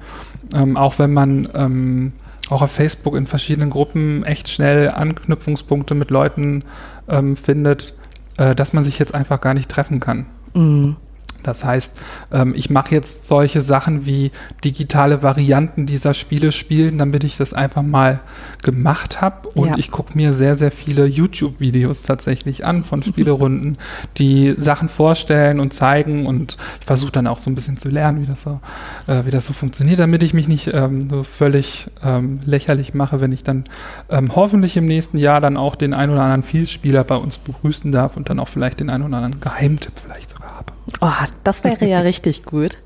ähm, auch wenn man ähm, auch auf Facebook in verschiedenen Gruppen echt schnell Anknüpfungspunkte mit Leuten ähm, findet, äh, dass man sich jetzt einfach gar nicht treffen kann. Mhm. Das heißt, ähm, ich mache jetzt solche Sachen wie digitale Varianten dieser Spiele spielen, damit ich das einfach mal gemacht habe. Und Ja. ich gucke mir sehr, sehr viele YouTube-Videos tatsächlich an von Spielerunden, die Sachen vorstellen und zeigen. Und ich versuche dann auch so ein bisschen zu lernen, wie das so, äh, wie das so funktioniert, damit ich mich nicht ähm, so völlig ähm, lächerlich mache, wenn ich dann ähm, hoffentlich im nächsten Jahr dann auch den ein oder anderen Vielspieler bei uns begrüßen darf und dann auch vielleicht den ein oder anderen Geheimtipp vielleicht sogar habe. Oh, das wäre ja richtig gut.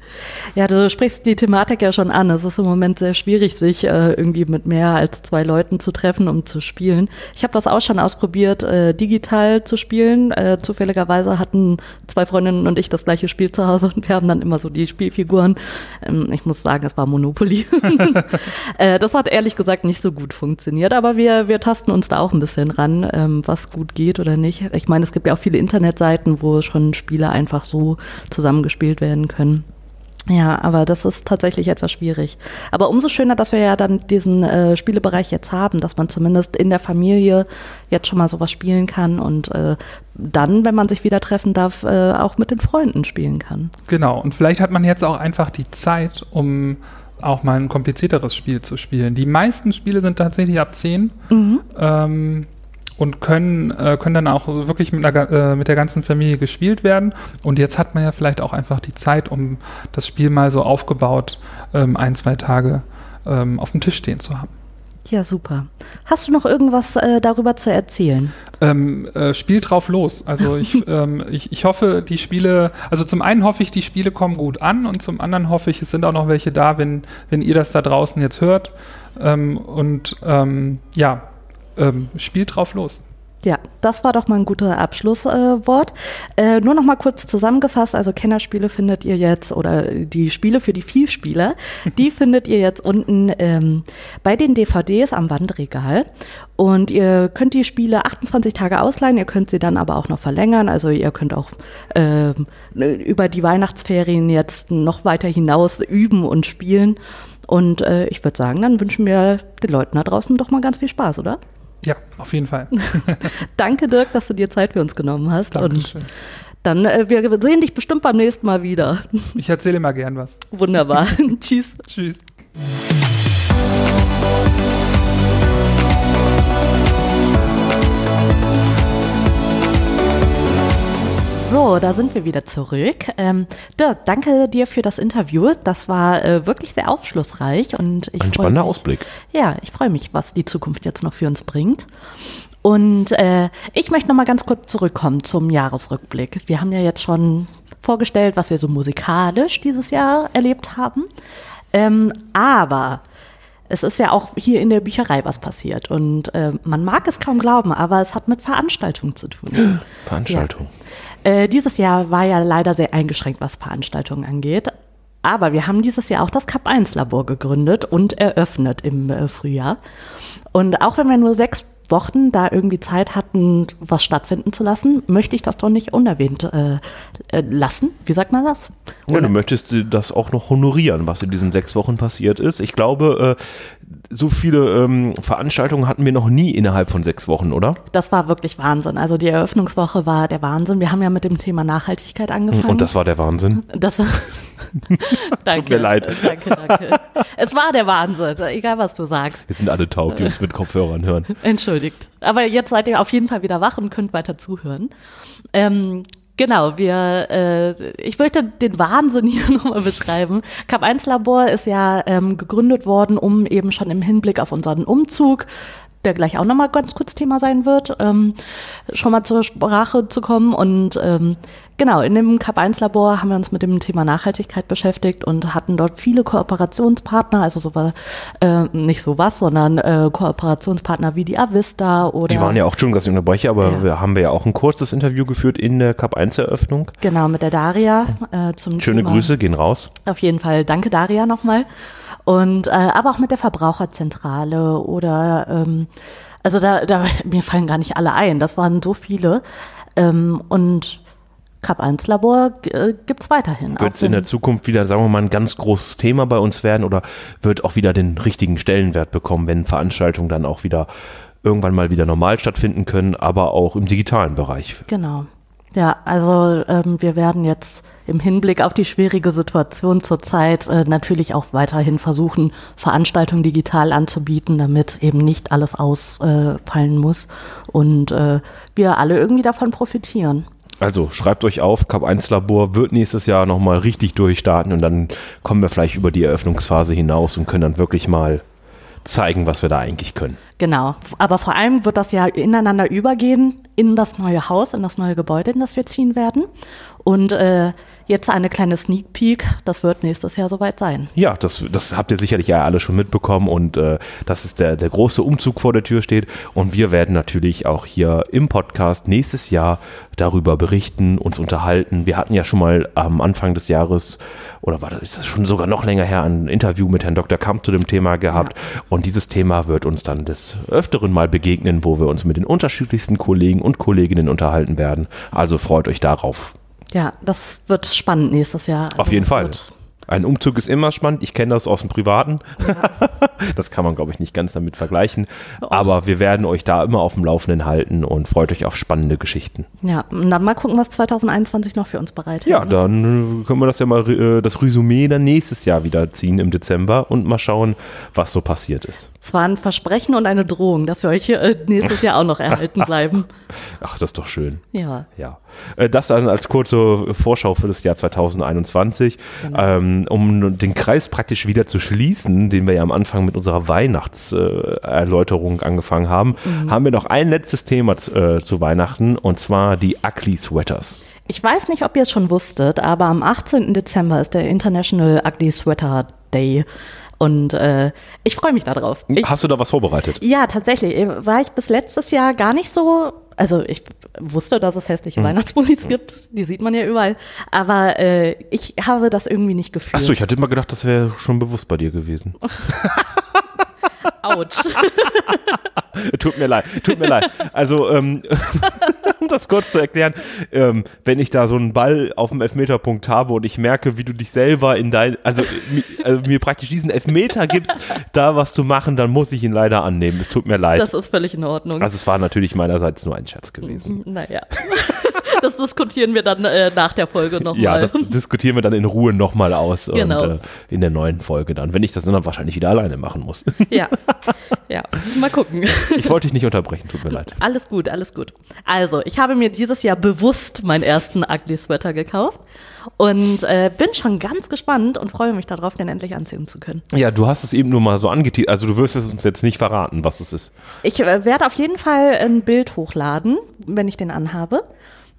Ja, du sprichst die Thematik ja schon an. Es ist im Moment sehr schwierig, sich äh, irgendwie mit mehr als zwei Leuten zu treffen, um zu spielen. Ich habe das auch schon ausprobiert, äh, digital zu spielen. Äh, zufälligerweise hatten zwei Freundinnen und ich das gleiche Spiel zu Hause und wir haben dann immer so die Spielfiguren. Ähm, ich muss sagen, es war Monopoly. äh, das hat ehrlich gesagt nicht so gut funktioniert, aber wir, wir tasten uns da auch ein bisschen ran, ähm, was gut geht oder nicht. Ich meine, es gibt ja auch viele Internetseiten, wo schon Spiele einfach so zusammengespielt werden können. Ja, aber das ist tatsächlich etwas schwierig. Aber umso schöner, dass wir ja dann diesen äh, Spielebereich jetzt haben, dass man zumindest in der Familie jetzt schon mal sowas spielen kann und äh, dann, wenn man sich wieder treffen darf, äh, auch mit den Freunden spielen kann. Genau, und vielleicht hat man jetzt auch einfach die Zeit, um auch mal ein komplizierteres Spiel zu spielen. Die meisten Spiele sind tatsächlich ab 10 ähm, und können, äh, können dann auch wirklich mit, einer, äh, mit der ganzen Familie gespielt werden. Und jetzt hat man ja vielleicht auch einfach die Zeit, um das Spiel mal so aufgebaut ähm, ein, zwei Tage ähm, auf dem Tisch stehen zu haben. Ja, super. Hast du noch irgendwas äh, darüber zu erzählen? Ähm, äh, spielt drauf los. Also ich, ähm, ich, ich hoffe, die Spiele, also zum einen hoffe ich, die Spiele kommen gut an und zum anderen hoffe ich, es sind auch noch welche da, wenn, wenn ihr das da draußen jetzt hört. Ähm, und ähm, ja, ähm, spielt drauf los. Ja, das war doch mal ein guter Abschlusswort. Äh, äh, nur noch mal kurz zusammengefasst, also Kennerspiele findet ihr jetzt, oder die Spiele für die Vielspieler, die findet ihr jetzt unten ähm, bei den DVDs am Wandregal. Und ihr könnt die Spiele 28 Tage ausleihen, ihr könnt sie dann aber auch noch verlängern. Also ihr könnt auch ähm, über die Weihnachtsferien jetzt noch weiter hinaus üben und spielen. Und äh, ich würde sagen, dann wünschen wir den Leuten da draußen doch mal ganz viel Spaß, oder? Ja, auf jeden Fall. Danke, Dirk, dass du dir Zeit für uns genommen hast. Und Dankeschön. dann, äh, wir sehen dich bestimmt beim nächsten Mal wieder. Ich erzähle immer gern was. Wunderbar. Tschüss. Tschüss. So, da sind wir wieder zurück. Ähm, Dirk, danke dir für das Interview. Das war äh, wirklich sehr aufschlussreich und ich Ein spannender mich, Ausblick. Ja, ich freue mich, was die Zukunft jetzt noch für uns bringt. Und äh, ich möchte noch mal ganz kurz zurückkommen zum Jahresrückblick. Wir haben ja jetzt schon vorgestellt, was wir so musikalisch dieses Jahr erlebt haben. Ähm, aber es ist ja auch hier in der Bücherei was passiert. Und äh, man mag es kaum glauben, aber es hat mit Veranstaltungen zu tun. Veranstaltung. Äh, dieses Jahr war ja leider sehr eingeschränkt, was Veranstaltungen angeht. Aber wir haben dieses Jahr auch das Cup 1 Labor gegründet und eröffnet im äh, Frühjahr. Und auch wenn wir nur sechs Wochen da irgendwie Zeit hatten, was stattfinden zu lassen, möchte ich das doch nicht unerwähnt äh, äh, lassen. Wie sagt man das? Ja, du möchtest äh, das auch noch honorieren, was in diesen sechs Wochen passiert ist. Ich glaube, so viele ähm, Veranstaltungen hatten wir noch nie innerhalb von sechs Wochen, oder? Das war wirklich Wahnsinn. Also die Eröffnungswoche war der Wahnsinn. Wir haben ja mit dem Thema Nachhaltigkeit angefangen. Und das war der Wahnsinn. Das, danke. mir leid. Danke, danke. Es war der Wahnsinn, egal was du sagst. Wir sind alle taub, die uns mit Kopfhörern hören. Entschuldigt. Aber jetzt seid ihr auf jeden Fall wieder wach und könnt weiter zuhören. Ähm, Genau, wir, äh, ich möchte den Wahnsinn hier nochmal beschreiben. Cup 1 Labor ist ja ähm, gegründet worden, um eben schon im Hinblick auf unseren Umzug, der gleich auch nochmal ganz kurz Thema sein wird, ähm, schon mal zur Sprache zu kommen. Und ähm, genau, in dem Cup 1 Labor haben wir uns mit dem Thema Nachhaltigkeit beschäftigt und hatten dort viele Kooperationspartner, also sowas, äh, nicht sowas, sondern äh, Kooperationspartner wie die Avista oder. Die waren ja auch, dass ich unterbreche, aber Ja. wir haben wir ja auch ein kurzes Interview geführt in der Cup 1 Eröffnung. Genau, mit der Daria äh, zum Schöne Thema. Grüße, gehen raus. Auf jeden Fall, danke Daria nochmal. Und äh, aber auch mit der Verbraucherzentrale oder ähm, also da, da mir fallen gar nicht alle ein. Das waren so viele. Ähm, und Cup 1 Labor äh, gibt's weiterhin. Wird es in der Zukunft wieder, sagen wir mal, ein ganz großes Thema bei uns werden oder wird auch wieder den richtigen Stellenwert bekommen, wenn Veranstaltungen dann auch wieder irgendwann mal wieder normal stattfinden können, aber auch im digitalen Bereich? Genau. Ja, also ähm, wir werden jetzt im Hinblick auf die schwierige Situation zurzeit äh, natürlich auch weiterhin versuchen, Veranstaltungen digital anzubieten, damit eben nicht alles ausfallen muss und äh, wir alle irgendwie davon profitieren. Also schreibt euch auf, Cup 1 Labor wird nächstes Jahr nochmal richtig durchstarten und dann kommen wir vielleicht über die Eröffnungsphase hinaus und können dann wirklich mal zeigen, was wir da eigentlich können. Genau, aber vor allem wird das ja ineinander übergehen in das neue Haus, in das neue Gebäude, in das wir ziehen werden. Und äh, jetzt eine kleine Sneak Peek, das wird nächstes Jahr soweit sein. Ja, das, das habt ihr sicherlich ja alle schon mitbekommen und äh, dass es der, der große Umzug vor der Tür steht. Und wir werden natürlich auch hier im Podcast nächstes Jahr darüber berichten, uns unterhalten. Wir hatten ja schon mal am Anfang des Jahres, oder war das, ist das schon sogar noch länger her, ein Interview mit Herrn Dr. Kamp zu dem Thema gehabt. Ja. Und dieses Thema wird uns dann des Öfteren mal begegnen, wo wir uns mit den unterschiedlichsten Kollegen und Kolleginnen unterhalten werden. Also freut euch darauf. Ja, das wird spannend nächstes Jahr. Auf also jeden Fall. Ein Umzug ist immer spannend. Ich kenne das aus dem Privaten. Ja. das kann man, glaube ich, nicht ganz damit vergleichen. Aber wir werden euch da immer auf dem Laufenden halten und freut euch auf spannende Geschichten. Ja, und dann mal gucken, was 2021 noch für uns bereitet. Ja, ne? dann äh, können wir das ja mal, äh, das Resümee dann nächstes Jahr wieder ziehen im Dezember und mal schauen, was so passiert ist. Es war ein Versprechen und eine Drohung, dass wir euch äh, nächstes Jahr auch noch erhalten bleiben. Ach, das ist doch schön. Ja. Ja. Das dann als kurze Vorschau für das Jahr 2021. Genau. Ähm, um den Kreis praktisch wieder zu schließen, den wir ja am Anfang mit unserer Weihnachtserläuterung äh, angefangen haben, mhm. haben wir noch ein letztes Thema äh, zu Weihnachten und zwar die Ugly Sweaters. Ich weiß nicht, ob ihr es schon wusstet, aber am 18. Dezember ist der International Ugly Sweater Day. Und äh, ich freue mich darauf. Ich, Hast du da was vorbereitet? Ja, tatsächlich. War ich bis letztes Jahr gar nicht so. Also ich wusste, dass es hässliche hm. Weihnachtspoliz gibt. Die sieht man ja überall. Aber äh, ich habe das irgendwie nicht gefühlt. Achso, ich hatte immer gedacht, das wäre schon bewusst bei dir gewesen. Autsch. tut mir leid, tut mir leid. Also, ähm, um das kurz zu erklären, ähm, wenn ich da so einen Ball auf dem Elfmeterpunkt habe und ich merke, wie du dich selber in dein, also, also mir praktisch diesen Elfmeter gibst, da was zu machen, dann muss ich ihn leider annehmen. Es tut mir leid. Das ist völlig in Ordnung. Also es war natürlich meinerseits nur ein Scherz gewesen. Naja. das diskutieren wir dann äh, nach der Folge nochmal. Ja, das diskutieren wir dann in Ruhe nochmal aus. Genau. Und, äh, in der neuen Folge dann, wenn ich das dann wahrscheinlich wieder alleine machen muss. Ja, ja, mal gucken. Ich wollte dich nicht unterbrechen, tut mir leid. Alles gut, alles gut. Also, ich habe mir dieses Jahr bewusst meinen ersten Ugly Sweater gekauft und äh, bin schon ganz gespannt und freue mich darauf, den endlich anziehen zu können. Ja, du hast es eben nur mal so angeteasert, also du wirst es uns jetzt nicht verraten, was es ist. Ich äh, werde auf jeden Fall ein Bild hochladen, wenn ich den anhabe.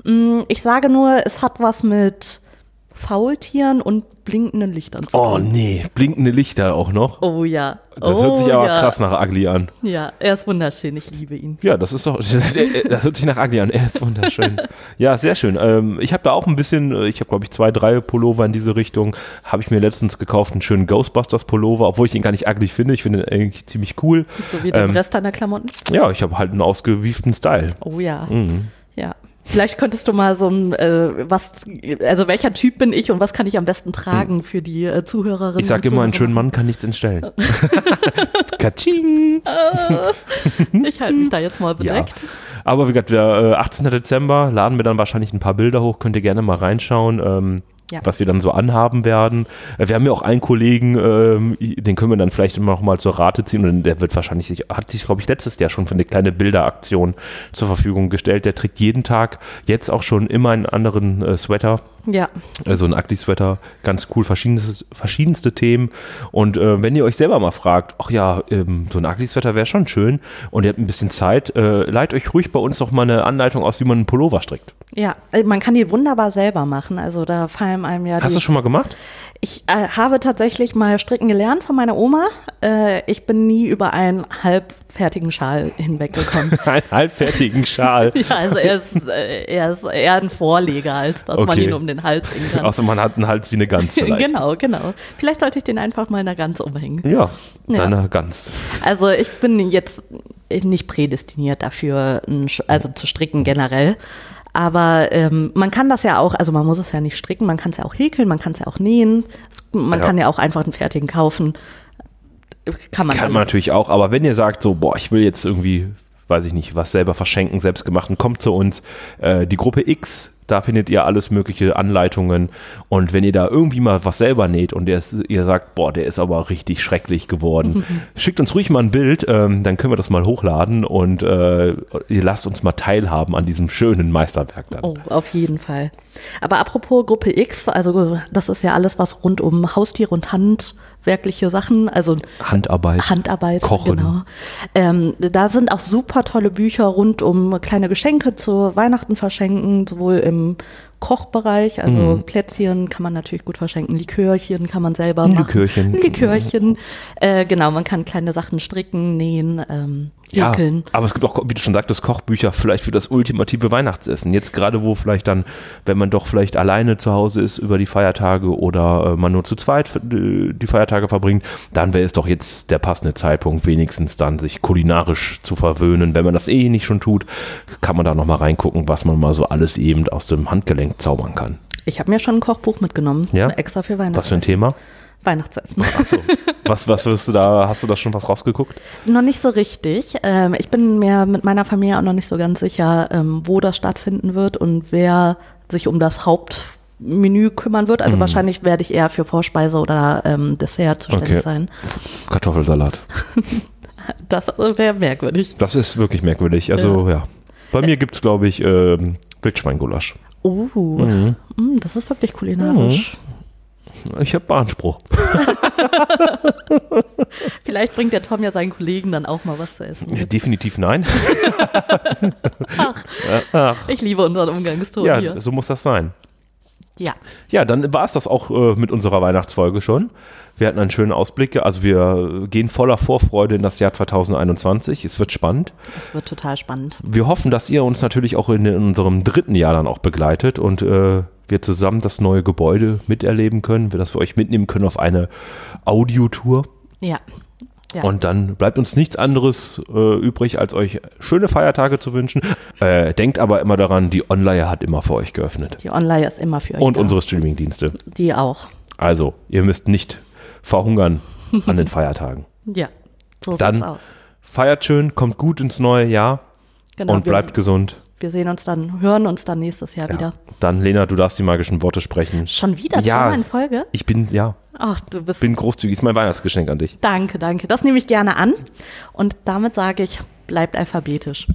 Mm, ich sage nur, es hat was mit Faultieren und blinkenden Lichtern zu oh, tun. Oh nee, blinkende Lichter auch noch. Oh ja. Das oh, hört sich aber ja. krass nach Ugly an. Ja, er ist wunderschön, ich liebe ihn. Ja, das ist doch, das hört sich nach Ugly an, er ist wunderschön. ja, sehr schön. Ähm, ich habe da auch ein bisschen, äh, ich habe glaube ich zwei, drei Pullover in diese Richtung. Habe ich mir letztens gekauft, einen schönen Ghostbusters Pullover, obwohl ich ihn gar nicht ugly finde. Ich finde ihn eigentlich ziemlich cool. So wie den ähm, Rest deiner Klamotten? Ja, ich habe halt einen ausgewieften Style. Oh ja. Mhm. Ja. Vielleicht könntest du mal so ein, äh, was, also welcher Typ bin ich und was kann ich am besten tragen hm. für die äh, Zuhörerinnen? Ich sage immer, einen schönen Mann kann nichts entstellen. Katsching! Äh, ich halte mich da jetzt mal bedeckt. Ja. Aber wie gesagt, der, 18. Dezember laden wir dann wahrscheinlich ein paar Bilder hoch, könnt ihr gerne mal reinschauen. Ähm, ja. was wir dann so anhaben werden. Äh, wir haben ja auch einen Kollegen, ähm, den können wir dann vielleicht noch mal zur Rate ziehen und der wird wahrscheinlich, sich, hat sich, glaube ich, letztes Jahr schon für eine kleine Bilderaktion zur Verfügung gestellt. Der trägt jeden Tag jetzt auch schon immer einen anderen äh, Sweater ja. Also ein Ugly-Sweater, ganz cool, verschiedenste, verschiedenste Themen. Und äh, wenn ihr euch selber mal fragt, ach ja, ähm, so ein Ugly-Sweater wäre schon schön und ihr habt ein bisschen Zeit, äh, leiht euch ruhig bei uns doch mal eine Anleitung aus, wie man einen Pullover strickt. Ja, äh, man kann die wunderbar selber machen. Also da fallen einem ja. Hast du schon mal gemacht? Ich äh, habe tatsächlich mal stricken gelernt von meiner Oma. Äh, ich bin nie über einen halbfertigen Schal hinweggekommen. einen halbfertigen Schal? ja, also er ist, äh, er ist eher ein Vorleger, als dass okay. man ihn um den Hals hängen kann. Außer man hat einen Hals wie eine Gans vielleicht. genau, genau. Vielleicht sollte ich den einfach mal in einer Gans umhängen. Ja, ja. deine Gans. Also ich bin jetzt nicht prädestiniert dafür, also zu stricken generell. Aber ähm, man kann das ja auch, also man muss es ja nicht stricken, man kann es ja auch häkeln, man kann es ja auch nähen, man ja. kann ja auch einfach einen fertigen kaufen. Kann man, kann man natürlich auch, aber wenn ihr sagt, so, boah, ich will jetzt irgendwie weiß ich nicht, was selber verschenken, selbstgemachten, kommt zu uns. Äh, die Gruppe X Da findet ihr alles mögliche Anleitungen. Und wenn ihr da irgendwie mal was selber näht und ihr, ihr sagt, boah, der ist aber richtig schrecklich geworden, schickt uns ruhig mal ein Bild, ähm, dann können wir das mal hochladen und äh, ihr lasst uns mal teilhaben an diesem schönen Meisterwerk dann. Oh, auf jeden Fall. Aber apropos Gruppe X, also das ist ja alles, was rund um Haustiere und handwerkliche Sachen, also Handarbeit. Handarbeit, Kochen. genau. Ähm, da sind auch super tolle Bücher rund um kleine Geschenke zu Weihnachten verschenken, sowohl im Kochbereich, also Mhm. Plätzchen kann man natürlich gut verschenken, Likörchen kann man selber machen. Likörchen. Likörchen, äh, genau, man kann kleine Sachen stricken, nähen, ähm, Ja, häkeln. aber es gibt auch, wie du schon sagtest, Kochbücher vielleicht für das ultimative Weihnachtsessen. Jetzt gerade, wo vielleicht dann, wenn man doch vielleicht alleine zu Hause ist über die Feiertage oder äh, man nur zu zweit die Feiertage verbringt, dann wäre es doch jetzt der passende Zeitpunkt, wenigstens dann sich kulinarisch zu verwöhnen. Wenn man das eh nicht schon tut, kann man da nochmal reingucken, was man mal so alles eben aus dem Handgelenk zaubern kann. Ich habe mir schon ein Kochbuch mitgenommen, Ja? extra für Was für ein. Thema? Weihnachtsessen. Achso. was, was wirst du da, hast du da schon was rausgeguckt? Noch nicht so richtig. Ähm, ich bin mir mit meiner Familie auch noch nicht so ganz sicher, ähm, wo das stattfinden wird und wer sich um das Hauptmenü kümmern wird. Mhm. Also wahrscheinlich werde ich eher für Vorspeise oder ähm, Dessert zuständig Okay. sein. Kartoffelsalat. Das wäre merkwürdig. Das ist wirklich merkwürdig. Also ja. Bei mir gibt es, glaube ich, ähm, Wildschweingulasch. Oh, Mhm. mm, das ist wirklich kulinarisch. Ich habe Anspruch. Vielleicht bringt der Tom ja seinen Kollegen dann auch mal was zu essen. Ja, definitiv nein. Ich liebe unseren Umgangston Ja, hier. so muss das sein. Ja. Ja, dann war es das auch äh, mit unserer Weihnachtsfolge schon. Wir hatten einen schönen Ausblick. Also wir gehen voller Vorfreude in das Jahr 2021. Es wird spannend. Es wird total spannend. Wir hoffen, dass ihr uns natürlich auch in, unserem dritten Jahr dann auch begleitet und äh, wir zusammen das neue Gebäude miterleben können, wir das wir euch mitnehmen können auf eine Audiotour. Ja. Ja. Und dann bleibt uns nichts anderes äh, übrig, als euch schöne Feiertage zu wünschen. Äh, denkt aber immer daran, die Online hat immer für euch geöffnet. Die Online ist immer für euch Und da. unsere Streamingdienste. Die auch. Also, ihr müsst nicht verhungern an den Feiertagen. Ja. So Dann- sieht's aus. Feiert schön, kommt gut ins neue Jahr Genau, und bleibt gesund. Wir sehen uns dann, hören uns dann nächstes Jahr Ja. wieder. Dann, Lena, du darfst die magischen Worte sprechen. Schon wieder Ja. zweimal in Folge? Ich bin, ja, Ach, du bist. bin großzügig. Ist mein Weihnachtsgeschenk an dich. Danke, danke. Das nehme ich gerne an. Und damit sage ich, bleibt alphabetisch.